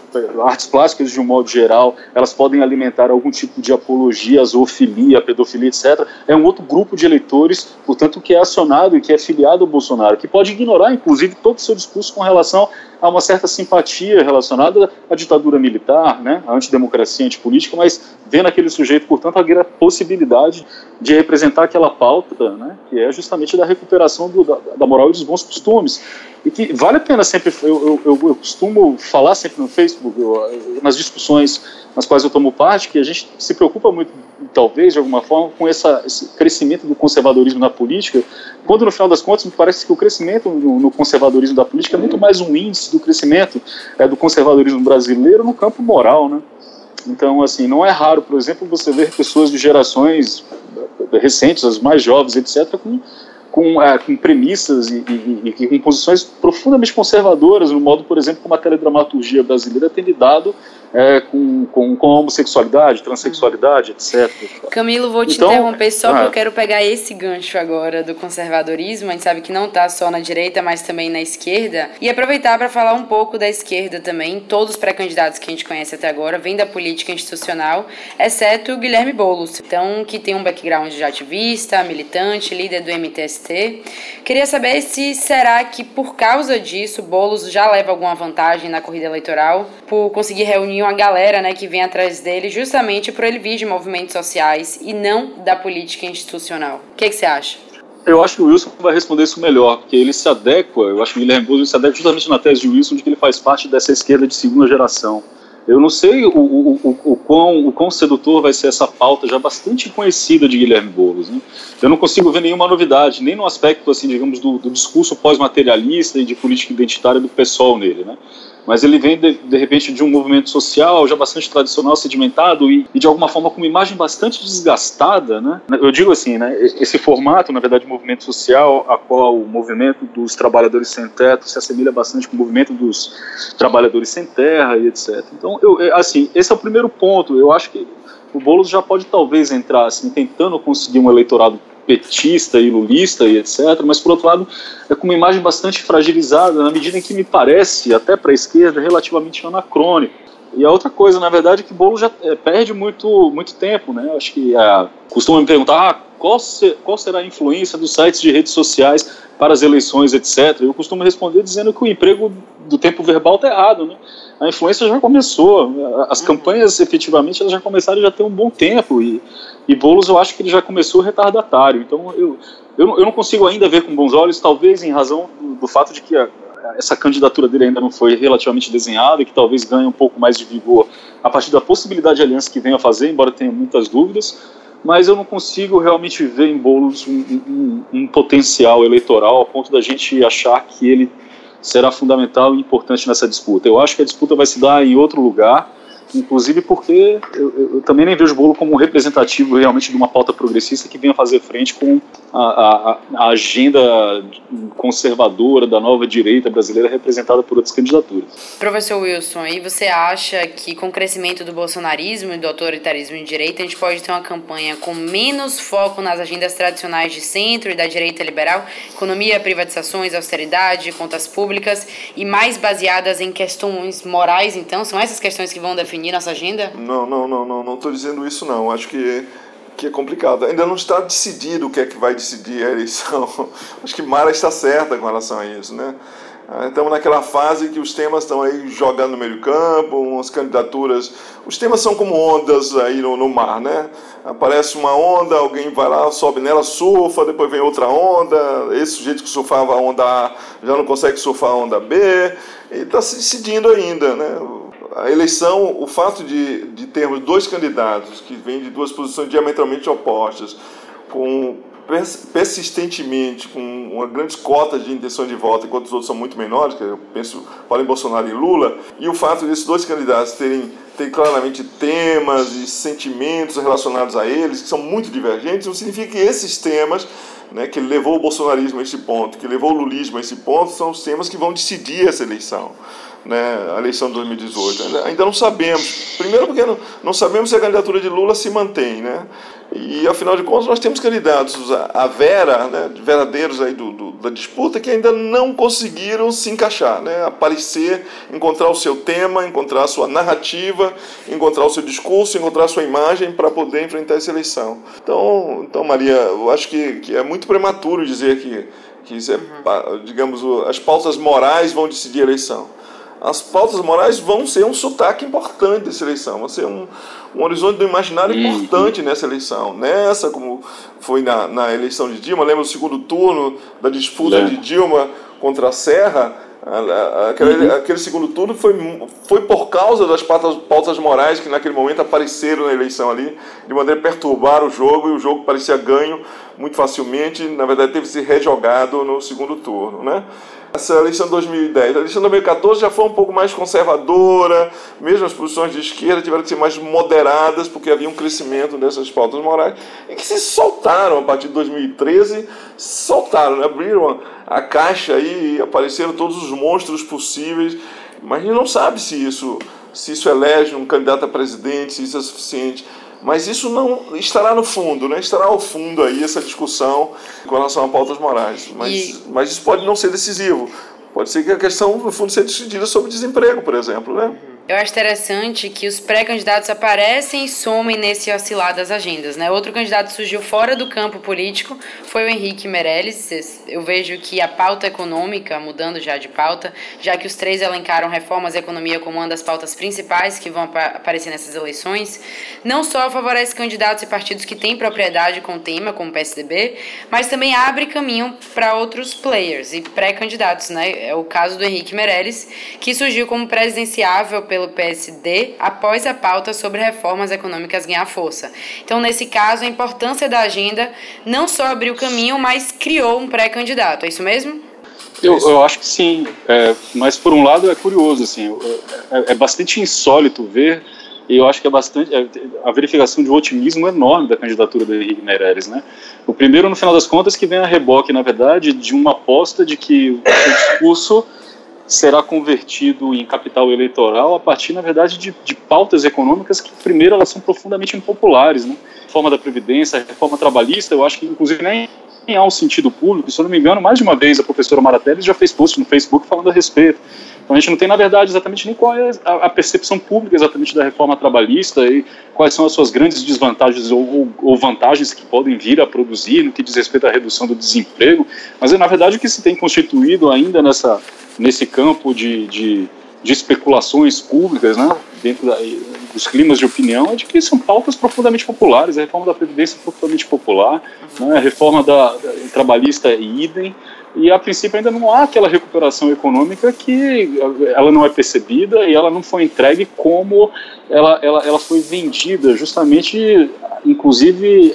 artes plásticas de um modo geral, elas podem alimentar algum tipo de apologia zoofilia, pedofilia, etc. É um outro grupo de eleitores, portanto, que é acionado e que é filiado ao Bolsonaro, que pode ignorar, inclusive, todo o seu discurso com relação a uma certa simpatia relacionada à ditadura militar, né, à antidemocracia, antipolítica, mas vê naquele sujeito, portanto, a possibilidade de representar aquela pauta, né, que é justamente da recuperação do, da, da moral e dos bons costumes e que vale a pena sempre, eu, eu, eu costumo falar sempre no Facebook, eu, nas discussões nas quais eu tomo parte, que a gente se preocupa muito, talvez, de alguma forma, com essa, esse crescimento do conservadorismo na política, quando no final das contas me parece que o crescimento no, no conservadorismo da política é muito mais um índice do crescimento é, do conservadorismo brasileiro no campo moral, né? Então, assim, não é raro, por exemplo, você ver pessoas de gerações recentes, as mais jovens, etc., com com, é, com premissas e, e, e, com posições profundamente conservadoras no modo, por exemplo, como a teledramaturgia brasileira tem lidado é, com, com, com homossexualidade, transexualidade, etc. Camilo, vou te então, interromper só ah, porque eu quero pegar esse gancho agora do conservadorismo. A gente sabe que não está só na direita, mas também na esquerda. E aproveitar para falar um pouco da esquerda também. Todos os pré-candidatos que a gente conhece até agora vêm da política institucional, exceto o Guilherme Boulos, então, que tem um background de ativista, militante, líder do MTST. Queria saber se será que por causa disso Boulos já leva alguma vantagem na corrida eleitoral por conseguir reunir uma galera né, que vem atrás dele justamente por ele vir de movimentos sociais e não da política institucional. O que, que você acha? Eu acho que o Wilson vai responder isso melhor, porque ele se adequa, eu acho que o Guilherme Boulos se adequa justamente na tese de Wilson de que ele faz parte dessa esquerda de segunda geração. Eu não sei o, o, o, o, quão, o quão sedutor vai ser essa pauta já bastante conhecida de Guilherme Boulos. Né? Eu não consigo ver nenhuma novidade, nem no aspecto, assim, digamos, do, do discurso pós-materialista e de política identitária do pessoal nele. Né? Mas ele vem de, de repente de um movimento social já bastante tradicional, sedimentado e, e, de alguma forma com uma imagem bastante desgastada, né? Eu digo assim, né? Esse formato, na verdade, de movimento social, a qual o movimento dos trabalhadores sem teto se assemelha bastante com o movimento dos trabalhadores sem terra e etc. Então, eu, é, assim, esse é o primeiro ponto. Eu acho que o Boulos já pode talvez entrar assim, tentando conseguir um eleitorado petista e lulista e etc., mas por outro lado é com uma imagem bastante fragilizada, na medida em que me parece, até para a esquerda, relativamente anacrônico. E a outra coisa, na verdade, é que Bolo já é, perde muito, muito tempo, né? Acho que é, costuma me perguntar ah, qual, se, qual será a influência dos sites de redes sociais para as eleições, etc. Eu costumo responder dizendo que o emprego do tempo verbal está errado, né? A influência já começou, as uhum. campanhas efetivamente elas já começaram já tem um bom tempo e, e Boulos eu acho que ele já começou retardatário. Então eu, eu, eu não consigo ainda ver com bons olhos, talvez em razão do, do fato de que a, essa candidatura dele ainda não foi relativamente desenhada e que talvez ganhe um pouco mais de vigor a partir da possibilidade de aliança que venha a fazer, embora tenha muitas dúvidas mas eu não consigo realmente ver em Boulos um, um, um, potencial eleitoral a ponto da gente achar que ele será fundamental e importante nessa disputa. Eu acho que a disputa vai se dar em outro lugar inclusive porque eu, eu, também nem vejo o Bolo como representativo realmente de uma pauta progressista que venha fazer frente com a, a, a, agenda conservadora da nova direita brasileira representada por outras candidaturas. Professor Wilson, aí você acha que com o crescimento do bolsonarismo e do autoritarismo de direita, a gente pode ter uma campanha com menos foco nas agendas tradicionais de centro e da direita liberal, economia, privatizações, austeridade, contas públicas, e mais baseadas em questões morais, então? São essas questões que vão definir definir nossa agenda? Não, não, não, não, não estou dizendo isso não. Acho que que é complicado. Ainda não está decidido o que é que vai decidir a eleição. (laughs) Acho que Mara está certa com relação a isso, né? Ah, estamos naquela fase que os temas estão aí jogando no meio do campo, umas candidaturas. Os temas são como ondas aí no, no mar, né? Aparece uma onda, alguém vai lá, sobe nela, surfa, depois vem outra onda. Esse sujeito que surfava a onda A já não consegue surfar a onda B. E está se decidindo ainda, né? A eleição, o fato de, de termos dois candidatos que vêm de duas posições diametralmente opostas, com persistentemente com uma grande cota de intenção de voto, enquanto os outros são muito menores, que eu penso, falo em Bolsonaro e Lula, e o fato desses dois candidatos terem, terem claramente temas e sentimentos relacionados a eles, que são muito divergentes, não significa que esses temas né, que levou o bolsonarismo a esse ponto, que levou o lulismo a esse ponto, são os temas que vão decidir essa eleição né, a eleição de 2018. Ainda não sabemos. Primeiro porque não, não sabemos se a candidatura de Lula se mantém, né? E afinal de contas nós temos candidatos a Vera, né, verdadeiros aí do, do, da disputa que ainda não conseguiram se encaixar, né, aparecer, encontrar o seu tema, encontrar a sua narrativa, encontrar o seu discurso, encontrar a sua imagem para poder enfrentar essa eleição. Então, então Maria, eu acho que, que é muito prematuro dizer que que é, digamos as pautas morais vão decidir a eleição as pautas morais vão ser um sotaque importante dessa eleição, vão ser um, um horizonte do imaginário uhum. importante nessa eleição. Nessa, como foi na, na eleição de Dilma, lembra do segundo turno da disputa de Dilma contra a Serra? Aquele, uhum. aquele segundo turno foi, foi por causa das pautas, pautas morais que naquele momento apareceram na eleição ali, de maneira a perturbar o jogo, e o jogo parecia ganho muito facilmente, na verdade teve que ser rejogado no segundo turno. Né? Essa eleição de 2010. A eleição de 2014 já foi um pouco mais conservadora, mesmo as posições de esquerda tiveram que ser mais moderadas, porque havia um crescimento dessas pautas morais, e que se soltaram a partir de 2013, soltaram, né? abriram a caixa e apareceram todos os monstros possíveis, mas a gente não sabe se isso, se isso elege um candidato a presidente, se isso é suficiente. Mas isso não estará no fundo, né? estará ao fundo aí essa discussão com relação a pautas morais. Mas, e... mas isso pode não ser decisivo. Pode ser que a questão, no fundo, seja decidida sobre desemprego, por exemplo. Né? Eu acho interessante que os pré-candidatos aparecem e somem nesse oscilar das agendas. Né? Outro candidato surgiu fora do campo político foi o Henrique Meirelles. Eu vejo que a pauta econômica, mudando já de pauta, já que os três elencaram reformas e economia como uma das pautas principais que vão aparecer nessas eleições, não só favorece candidatos e partidos que têm propriedade com o tema, como o PSDB, mas também abre caminho para outros players e pré-candidatos. Né? É o caso do Henrique Meirelles, que surgiu como presidenciável pelo PSD após a pauta sobre reformas econômicas ganhar força. Então, nesse caso, a importância da agenda não só abriu caminho, mas criou um pré-candidato. É isso mesmo? Eu, eu acho que sim, é, mas por um lado é curioso, assim, é, é bastante insólito ver e eu acho que é bastante é, a verificação de um otimismo enorme da candidatura do Henrique Meirelles, né? O primeiro, no final das contas, que vem a reboque, na verdade, de uma aposta de que o discurso será convertido em capital eleitoral a partir, na verdade, de, de pautas econômicas que, primeiro, elas são profundamente impopulares, né? Reforma da Previdência, reforma trabalhista, eu acho que, inclusive, nem há um sentido público, se eu não me engano, mais de uma vez a professora Maratelli já fez post no Facebook falando a respeito. Então a gente não tem, na verdade, exatamente nem qual é a, percepção pública exatamente da reforma trabalhista e quais são as suas grandes desvantagens ou, ou, ou, vantagens que podem vir a produzir no que diz respeito à redução do desemprego. Mas é, na verdade, o que se tem constituído ainda nessa, nesse campo de, de, de especulações públicas, né, dentro da, dos climas de opinião, é de que são pautas profundamente populares. A reforma da Previdência é profundamente popular, né, a reforma da, da trabalhista é idem e a princípio ainda não há aquela recuperação econômica que ela não é percebida e ela não foi entregue como ela, ela, ela foi vendida justamente inclusive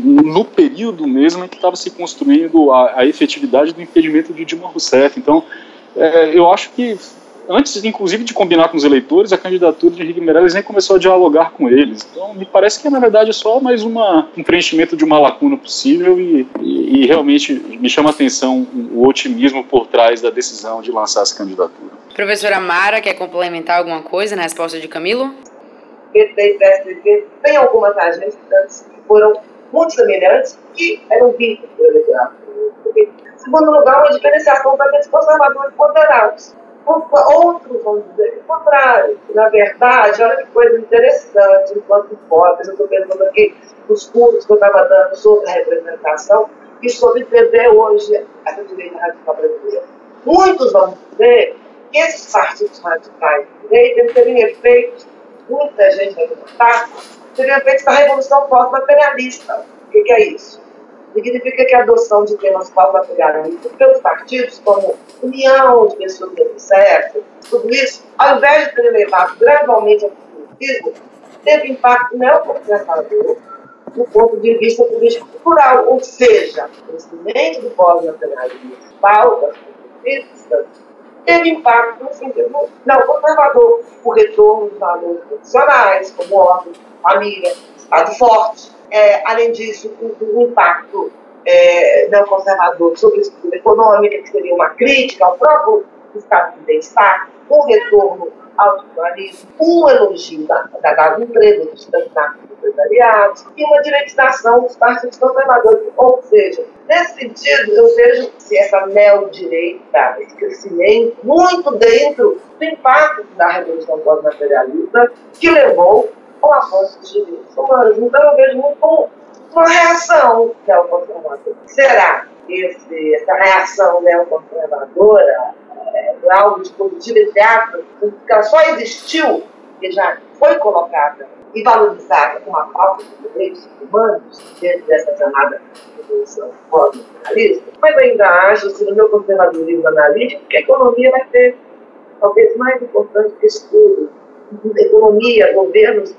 no período mesmo em que estava se construindo a, a efetividade do impedimento de Dilma Rousseff então é, eu acho que antes, inclusive, de combinar com os eleitores, a candidatura de Henrique Meirelles nem começou a dialogar com eles. Então, me parece que, na verdade, é só mais uma, um preenchimento de uma lacuna possível e, e, e realmente me chama a atenção o otimismo por trás da decisão de lançar essa candidatura. Professora Mara, quer complementar alguma coisa na resposta de Camilo? PT PSDB tem algumas agências que foram muito semelhantes que eram vistas pelo eleitorado. Segundo lugar, uma diferenciação para aqueles conservadores moderados Outros vão dizer contrário. Na verdade, olha que coisa interessante, enquanto hipótese, eu estou pensando aqui nos cursos que eu estava dando sobre a representação e sobre entender hoje essa direita radical brasileira. Muitos vão dizer que esses partidos radicais de direita teriam efeitos, muita gente vai perguntar, teriam efeitos da revolução pós-materialista. O que, que é isso? Significa que a adoção de temas pós-materialistas pelos partidos, como união de pessoas do sexo, tudo isso, ao invés de ter levado gradualmente ao populismo, teve impacto neoconservador do ponto de vista político-cultural, ou seja, o crescimento do pós-materialismo, pautas populistas, teve impacto no sentido não conservador, o retorno dos valores tradicionais, como ordem, família, Estado forte, é, além disso, o, o impacto é, não conservador sobre a estrutura econômica, que seria uma crítica ao próprio estado de bem-estar, um retorno ao jornalismo, um elogio da, da, das empresas, dos candidatos empresariados e uma diretização dos partidos conservadores. Ou seja, nesse sentido, eu vejo se essa neodireita, esse crescimento, muito dentro do impacto da Revolução Pós-Materialista, que levou com avanço dos direitos humanos. Então, eu vejo muito como uma reação neoconservadora. Será que esse, essa reação neoconservadora é, é algo de aspas, que ela só existiu, que já foi colocada e valorizada com a pauta dos direitos humanos dentro dessa chamada revolução pós-nacionalista, mas ainda acho, assim, no meu conservadorismo analítico, que a economia vai ser talvez mais importante que isso tudo. Economia, governos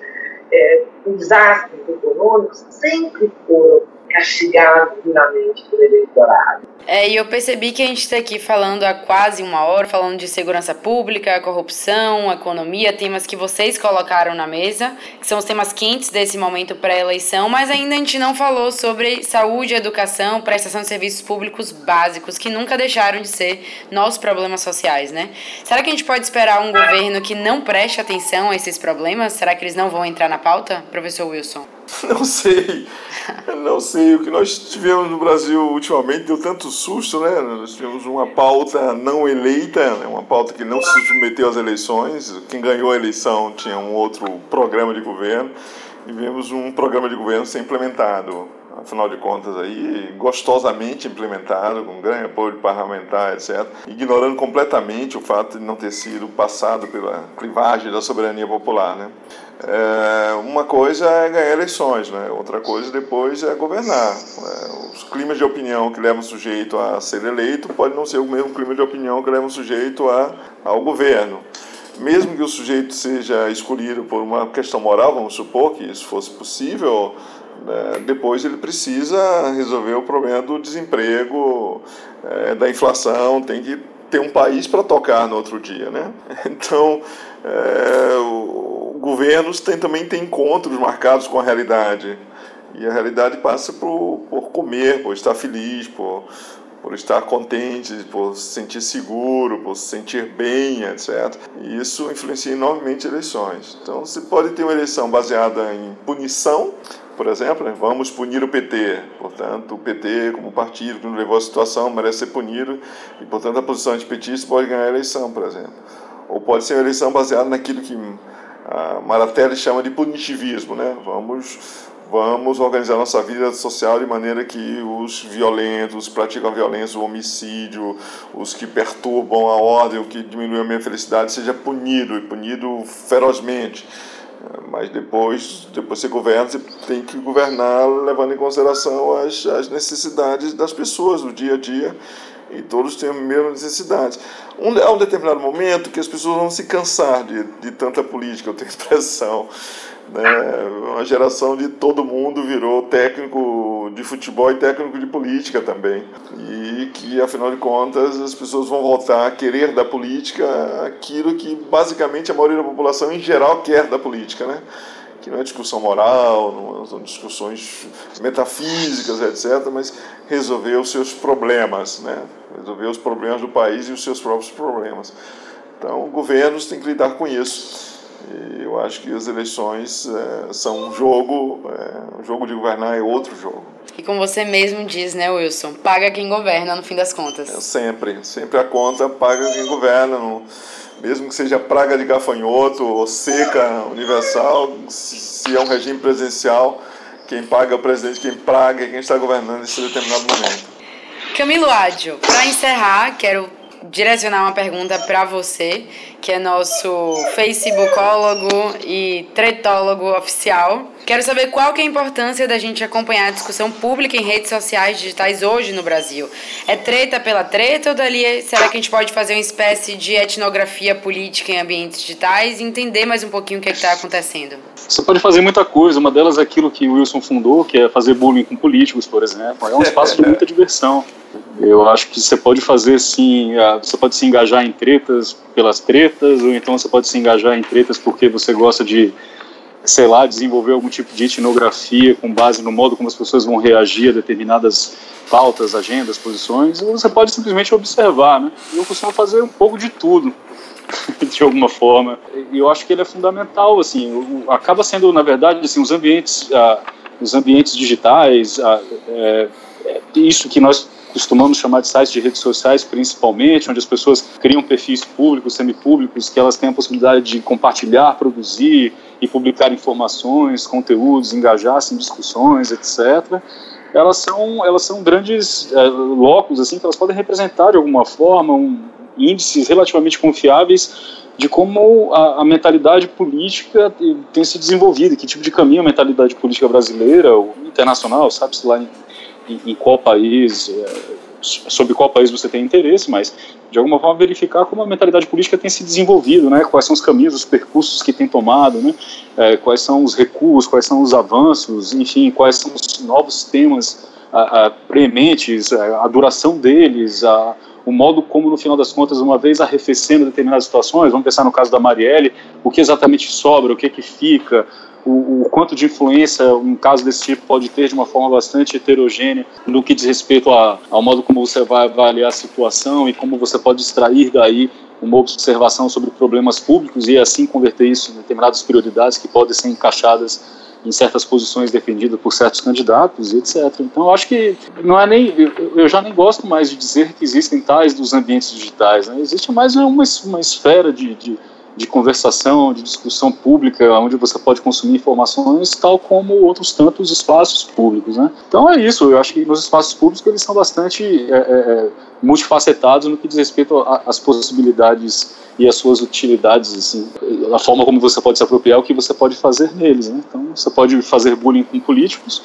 é, desastres econômicos sempre foram castigados duramente pelo eleitorado. É, e eu percebi que a gente está aqui falando há quase uma hora, falando de segurança pública, corrupção, economia, temas que vocês colocaram na mesa, que são os temas quentes desse momento pré-eleição, mas ainda a gente não falou sobre saúde, educação, prestação de serviços públicos básicos, que nunca deixaram de ser nossos problemas sociais, né? Será que a gente pode esperar um governo que não preste atenção a esses problemas? Será que eles não vão entrar na pauta, professor Wilson? (laughs) Não sei, não sei. O que nós tivemos no Brasil ultimamente deu tanto susto, né? Nós tivemos uma pauta não eleita, né? uma pauta que não se submeteu às eleições. Quem ganhou a eleição tinha um outro programa de governo e vemos um programa de governo ser implementado. Afinal de contas, aí, gostosamente implementado, com grande apoio parlamentar, etc., ignorando completamente o fato de não ter sido passado pela clivagem da soberania popular. Né? É, uma coisa é ganhar eleições, né? outra coisa depois é governar. É, os climas de opinião que levam o sujeito a ser eleito pode não ser o mesmo clima de opinião que leva o sujeito a, ao governo. Mesmo que o sujeito seja escolhido por uma questão moral, vamos supor que isso fosse possível, né? depois ele precisa resolver o problema do desemprego, é, da inflação, tem que ter um país para tocar no outro dia. Né? (laughs) Então, é, o, governos tem, também tem encontros marcados com a realidade. E a realidade passa por, por comer, por estar feliz, por, por estar contente, por se sentir seguro, por se sentir bem, etc. E isso influencia enormemente eleições. Então, você pode ter uma eleição baseada em punição, por exemplo, né? vamos punir o PT. Portanto, o PT, como partido que não levou a situação, merece ser punido e, portanto, a posição antipetista pode ganhar a eleição, por exemplo. Ou pode ser uma eleição baseada naquilo que a Maratelli chama de punitivismo, né? Vamos vamos organizar nossa vida social de maneira que os violentos, os praticam violência, o homicídio, os que perturbam a ordem, o que diminui a minha felicidade, seja punido e punido ferozmente. Mas depois, depois você governa, você tem que governar levando em consideração as, as necessidades das pessoas do dia a dia e todos têm a mesma necessidade. Um, há um determinado momento que as pessoas vão se cansar de, de tanta política, eu tenho a (laughs) impressão. Né? Uma geração de todo mundo virou técnico de futebol e técnico de política também. E que, afinal de contas, as pessoas vão voltar a querer da política aquilo que basicamente a maioria da população em geral quer da política, né? que não é discussão moral, não são discussões metafísicas, etc., mas resolver os seus problemas, né? Resolver os problemas do país e os seus próprios problemas. Então, governos têm que lidar com isso. E eu acho que as eleições é, são um jogo, é, um jogo de governar é outro jogo. E como você mesmo diz, né, Wilson, paga quem governa no fim das contas. É, sempre, sempre a conta paga quem governa. No, mesmo que seja praga de gafanhoto ou seca universal, se é um regime presidencial, quem paga é o presidente, quem paga é quem está governando nesse determinado momento. Camilo Ádio, para encerrar, quero direcionar uma pergunta para você, que é nosso facebookólogo e tretólogo oficial. Quero saber qual que é a importância da gente acompanhar a discussão pública em redes sociais digitais hoje no Brasil. É treta pela treta ou dali será que a gente pode fazer uma espécie de etnografia política em ambientes digitais e entender mais um pouquinho o que é está acontecendo? Você pode fazer muita coisa, uma delas é aquilo que o Wilson fundou, que é fazer bullying com políticos, por exemplo. É um (laughs) espaço de muita diversão. Eu acho que você pode fazer sim, você pode se engajar em tretas pelas tretas, ou então você pode se engajar em tretas porque você gosta de, sei lá, desenvolver algum tipo de etnografia com base no modo como as pessoas vão reagir a determinadas pautas, agendas, posições, ou você pode simplesmente observar, né? Eu costumo fazer um pouco de tudo, (laughs) de alguma forma. E eu acho que ele é fundamental, assim, acaba sendo, na verdade, assim, os ambientes, ah, os ambientes digitais, ah, é, é isso que nós costumamos chamar de sites de redes sociais, principalmente, onde as pessoas criam perfis públicos, semipúblicos, que elas têm a possibilidade de compartilhar, produzir e publicar informações, conteúdos, engajar-se em discussões, etc. Elas são, elas são grandes é, locos, assim, que elas podem representar de alguma forma um, índices relativamente confiáveis de como a, a, mentalidade política tem se desenvolvido, que tipo de caminho a mentalidade política brasileira ou internacional, sabe-se lá em em, qual país, é, sobre qual país você tem interesse, mas de alguma forma verificar como a mentalidade política tem se desenvolvido, né? Quais são os caminhos, os percursos que tem tomado, né? É, quais são os recuos, quais são os avanços, enfim, quais são os novos temas a, a, prementes, a, a, duração deles, a, o modo como, no final das contas, uma vez arrefecendo determinadas situações, vamos pensar no caso da Marielle, o que exatamente sobra, o que que fica, o, o, quanto de influência um caso desse tipo pode ter de uma forma bastante heterogênea no que diz respeito a, ao modo como você vai avaliar a situação e como você pode extrair daí uma observação sobre problemas públicos e assim converter isso em determinadas prioridades que podem ser encaixadas em certas posições defendidas por certos candidatos e etc. Então, eu acho que não é nem eu já nem gosto mais de dizer que existem tais dos ambientes digitais. Né? Existe mais uma, uma esfera de, de de conversação, de discussão pública, onde você pode consumir informações, tal como outros tantos espaços públicos, né? Então é isso. Eu acho que nos espaços públicos eles são bastante é, é, é multifacetados no que diz respeito às possibilidades e às suas utilidades, assim, a forma como você pode se apropriar, o que você pode fazer neles, né? Então você pode fazer bullying com políticos,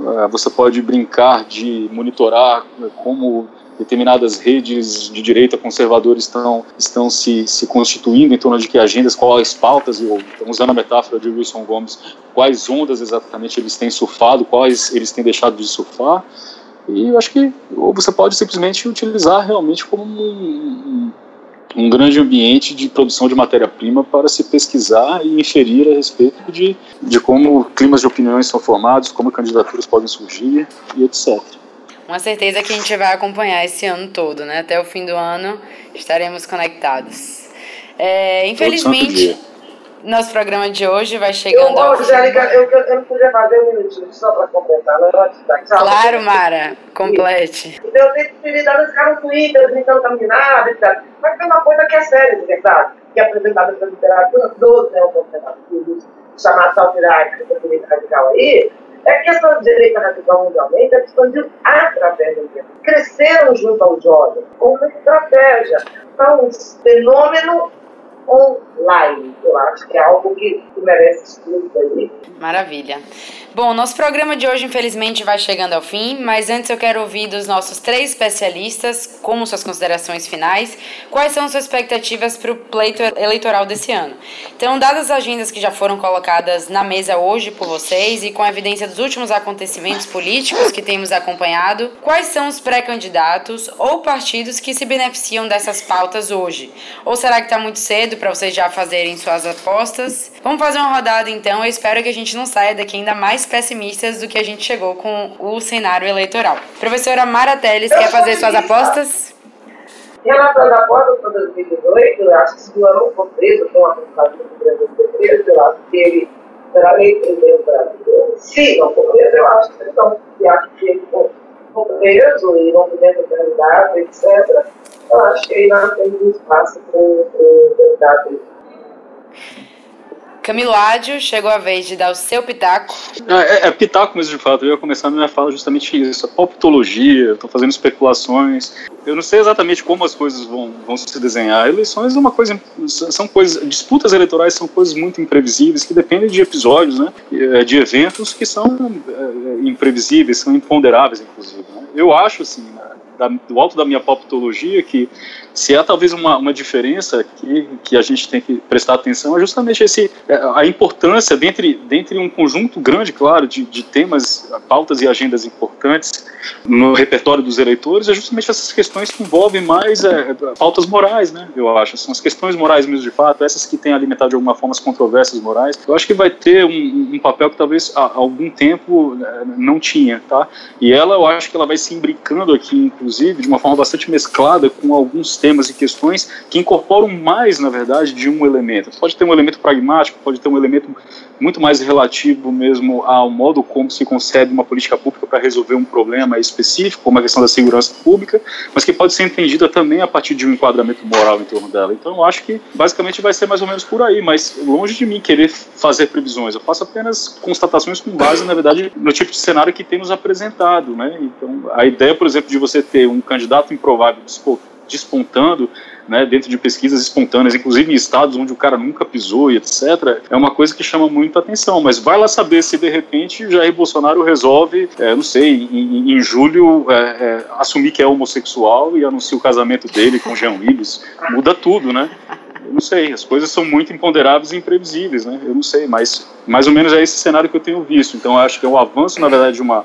é, você pode brincar de monitorar como determinadas redes de direita conservadores estão, estão se, se constituindo em torno de que agendas, quais pautas, ou, usando a metáfora de Wilson Gomes, quais ondas exatamente eles têm surfado, quais eles têm deixado de surfar. E eu acho que você pode simplesmente utilizar realmente como um, um, um grande ambiente de produção de matéria-prima para se pesquisar e inferir a respeito de, de como climas de opiniões são formados, como candidaturas podem surgir e etc uma certeza que a gente vai acompanhar esse ano todo, né? Até o fim do ano estaremos conectados. É, infelizmente, Nosso programa de hoje vai chegando. Eu, Angélica, eu, eu, eu não podia fazer um minutinho só para completar, não é Claro, Mara, complete. Então, eu tenho para ficar no Twitter, então caminhada, etc. Mas tem uma coisa que é séria, de verdade, que é apresentada pela literatura dos neoconservativos, chamada Salvirade, que é a radical aí, é que essa direita radical mundialmente expandiu através do tempo. Cresceram junto ao jovem, com uma estratégia. Então, um fenômeno online. Eu acho que é algo que, que merece estudo aí. Maravilha. Bom, nosso programa de hoje, infelizmente, vai chegando ao fim, mas antes eu quero ouvir dos nossos três especialistas, como suas considerações finais, quais são suas expectativas para o pleito eleitoral desse ano. Então, dadas as agendas que já foram colocadas na mesa hoje por vocês e com a evidência dos últimos acontecimentos políticos que temos acompanhado, quais são os pré-candidatos ou partidos que se beneficiam dessas pautas hoje? Ou será que está muito cedo para vocês já fazerem suas apostas? Vamos fazer uma rodada então, eu espero que a gente não saia daqui ainda mais pessimistas do que a gente chegou com o cenário eleitoral. Professora Mara Teles, quer fazer suas apostas? Em relação às apostas para 2018, eu acho que se o Lula não for preso com a vontade do preso, eu acho que ele será meio presidente brasileiro. Se não for preso, eu acho que não. Se acho que ele for, for preso e ser candidato, etc., eu acho que aí nós temos espaço para o candidato Camilo Ádio, chegou a vez de dar o seu pitaco. É, é, é pitaco mesmo, de fato. Eu ia começar a minha fala justamente isso. A palpitologia, estou fazendo especulações. Eu não sei exatamente como as coisas vão, vão se desenhar. Eleições é uma coisa, são coisas, disputas eleitorais são coisas muito imprevisíveis que dependem de episódios, né? É, de eventos que são é, imprevisíveis, são imponderáveis, inclusive. Né? Eu acho, assim, da, do alto da minha palpitologia que se há talvez uma, uma diferença que, que a gente tem que prestar atenção é justamente esse, é, a importância, dentre, dentre um conjunto grande, claro, de, de temas, pautas e agendas importantes no repertório dos eleitores, é justamente essas questões que envolvem mais é, pautas morais, né, eu acho. São as questões morais mesmo de fato, essas que têm alimentado de alguma forma as controvérsias morais. Eu acho que vai ter um, um papel que talvez há algum tempo é, não tinha, tá? E ela, eu acho que ela vai se imbricando aqui, inclusive, de uma forma bastante mesclada com alguns temas e questões que incorporam mais, na verdade, de um elemento. Pode ter um elemento pragmático, pode ter um elemento muito mais relativo mesmo ao modo como se concebe uma política pública para resolver um problema específico, como a questão da segurança pública, mas que pode ser entendida também a partir de um enquadramento moral em torno dela. Então, eu acho que basicamente vai ser mais ou menos por aí, mas longe de mim querer fazer previsões. Eu faço apenas constatações com base, na verdade, no tipo de cenário que tem nos apresentado, né? Então, a ideia, por exemplo, de você ter um candidato improvável despontando né, dentro de pesquisas espontâneas, inclusive em estados onde o cara nunca pisou e etc., é uma coisa que chama muito atenção. Mas vai lá saber se de repente Jair Bolsonaro resolve, é, não sei, em, em julho é, é, assumir que é homossexual e anuncia o casamento dele com Jean Willis. Muda tudo, né? Eu não sei, as coisas são muito imponderáveis e imprevisíveis, né? Eu não sei, mas mais ou menos é esse cenário que eu tenho visto. Então, acho que é um avanço, na verdade, de uma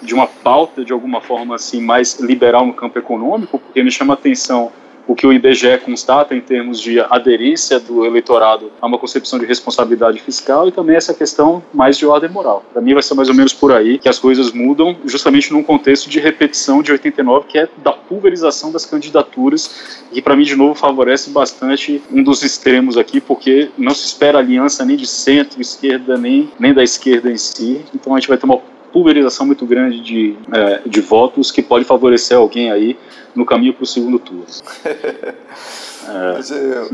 de uma pauta de alguma forma assim mais liberal no campo econômico, porque me chama a atenção o que o IBGE constata em termos de aderência do eleitorado a uma concepção de responsabilidade fiscal e também essa questão mais de ordem moral. Para mim vai ser mais ou menos por aí que as coisas mudam, justamente num contexto de repetição de 89, que é da pulverização das candidaturas, e para mim de novo favorece bastante um dos extremos aqui, porque não se espera aliança nem de centro, esquerda, nem, nem da esquerda em si. Então a gente vai ter uma pulverização muito grande de, é, de votos que pode favorecer alguém aí no caminho para o segundo turno. (laughs) é. Mas, é,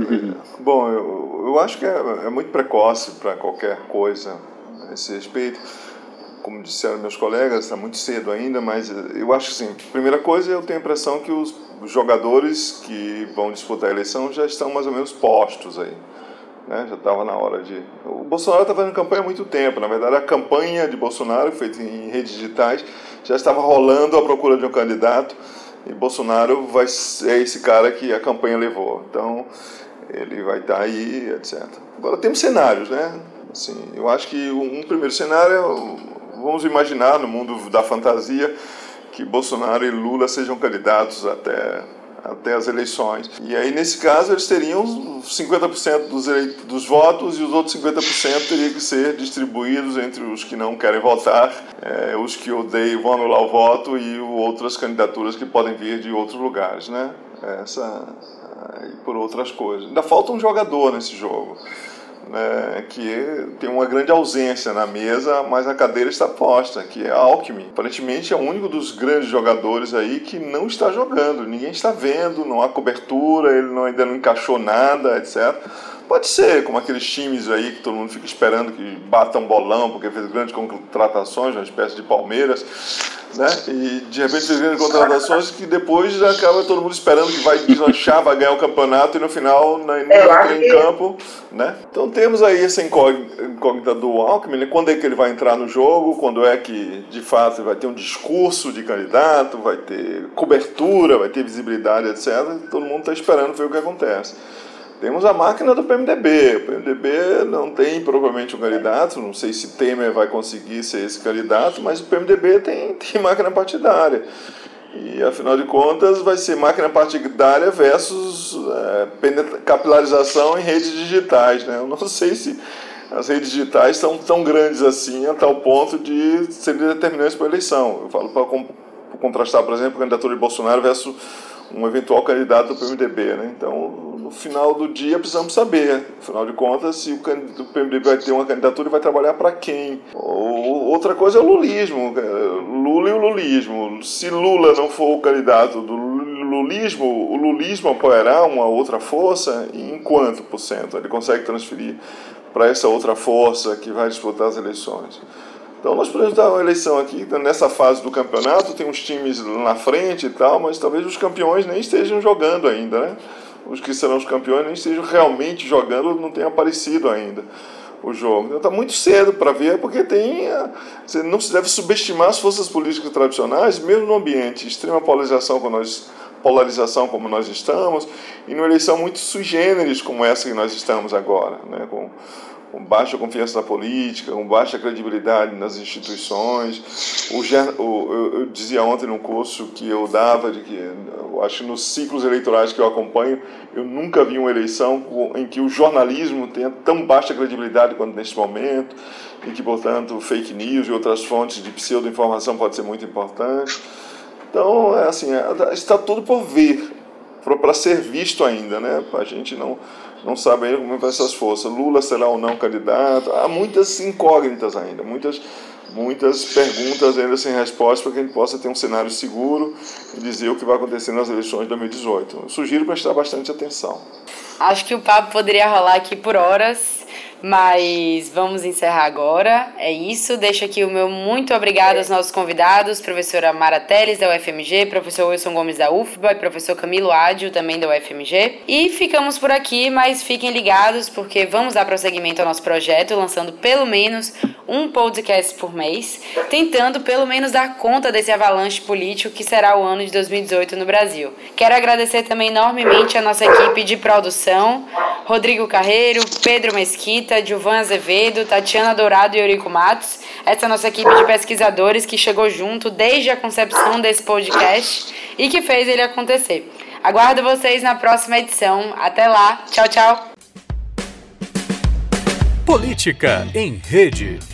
bom, eu, eu acho que é, é muito precoce para qualquer coisa a esse respeito. Como disseram meus colegas, está muito cedo ainda, mas eu acho que sim. Primeira coisa, eu tenho a impressão que os jogadores que vão disputar a eleição já estão mais ou menos postos aí. Né? Já estava na hora de. O Bolsonaro está fazendo campanha há muito tempo. Na verdade, a campanha de Bolsonaro, feita em redes digitais, já estava rolando à procura de um candidato. E Bolsonaro vai é esse cara que a campanha levou. Então, ele vai estar tá aí, etc. Agora, temos cenários, né? Assim, eu acho que um primeiro cenário, é vamos imaginar no mundo da fantasia, que Bolsonaro e Lula sejam candidatos até até as eleições. E aí, nesse caso, eles teriam 50% dos, dos votos e os outros 50% teriam que ser distribuídos entre os que não querem votar, é, os que odeiam, vão anular o voto e outras candidaturas que podem vir de outros lugares, né? Essa, e por outras coisas. Ainda falta um jogador nesse jogo. Né, que tem uma grande ausência na mesa, mas a cadeira está posta, que é Alckmin. Aparentemente é o único dos grandes jogadores aí que não está jogando, ninguém está vendo, não há cobertura, ele não, ainda não encaixou nada, etc. Pode ser, como aqueles times aí que todo mundo fica esperando que batam bolão, porque fez grandes contratações, uma espécie de Palmeiras, né? E de repente fez grandes contratações que depois acaba todo mundo esperando que vai deslanchar, vai ganhar o campeonato e no final não entra em campo, né? Então temos aí essa incógnita do Alckmin, né? quando é que ele vai entrar no jogo, quando é que de fato vai ter um discurso de candidato, vai ter cobertura, vai ter visibilidade, etc. Todo mundo está esperando ver o que acontece. Temos a máquina do PMDB. O PMDB não tem provavelmente um candidato, não sei se Temer vai conseguir ser esse candidato, mas o PMDB tem, tem máquina partidária. E afinal de contas vai ser máquina partidária versus é, capilarização em redes digitais. Né? Eu não (laughs) sei se as redes digitais são tão grandes assim a tal ponto de serem determinantes para a eleição. Eu falo para contrastar, por exemplo, a candidatura de Bolsonaro versus um eventual candidato do PMDB. Né? Então, no final do dia precisamos saber, afinal de contas, se o, o PMDB vai ter uma candidatura e vai trabalhar para quem. Ou, outra coisa é o lulismo, Lula e o lulismo. Se Lula não for o candidato do lulismo, o lulismo apoiará uma outra força em quanto por cento ele consegue transferir para essa outra força que vai disputar as eleições. Então nós podemos dar uma eleição aqui, nessa fase do campeonato, tem uns times na frente e tal, mas talvez os campeões nem estejam jogando ainda, né? os que serão os campeões nem estejam realmente jogando, não tenham aparecido ainda o jogo. Então está muito cedo para ver, porque tem. Você não se deve subestimar as forças políticas tradicionais, mesmo no ambiente extrema polarização como nós, polarização como nós estamos, e numa eleição muito sui generis como essa que nós estamos agora, né? com com baixa confiança na política, com baixa credibilidade nas instituições. O, eu, eu, dizia ontem no curso que eu dava, de que eu acho que nos ciclos eleitorais que eu acompanho, eu nunca vi uma eleição em que o jornalismo tenha tão baixa credibilidade quanto neste momento, e que, portanto, fake news e outras fontes de pseudo-informação pode ser muito importante. Então, é assim, é, está tudo por vir, para ser visto ainda, né? A gente não não sabe ainda como vai essas forças. Lula será ou não candidato? Há muitas incógnitas ainda, muitas, muitas perguntas ainda sem resposta para que a gente possa ter um cenário seguro e dizer o que vai acontecer nas eleições de 2018. Eu sugiro prestar bastante atenção. Acho que o papo poderia rolar aqui por horas. Mas vamos encerrar agora. É isso. Deixo aqui o meu muito obrigado aos nossos convidados, professora Mara Teles, da UFMG, professor Wilson Gomes, da UFBA e professor Camilo Ádio, também da UFMG. E ficamos por aqui, mas fiquem ligados porque vamos dar prosseguimento ao nosso projeto, lançando pelo menos um podcast por mês, tentando pelo menos dar conta desse avalanche político que será o ano de 2018 no Brasil. Quero agradecer também enormemente a nossa equipe de produção, Rodrigo Carreiro, Pedro Mesquita, Mesquita, Gilvan Azevedo, Tatiana Dourado e Eurico Matos. Essa é a nossa equipe de pesquisadores que chegou junto desde a concepção desse podcast e que fez ele acontecer. Aguardo vocês na próxima edição. Até lá. Tchau, tchau. Política em Rede.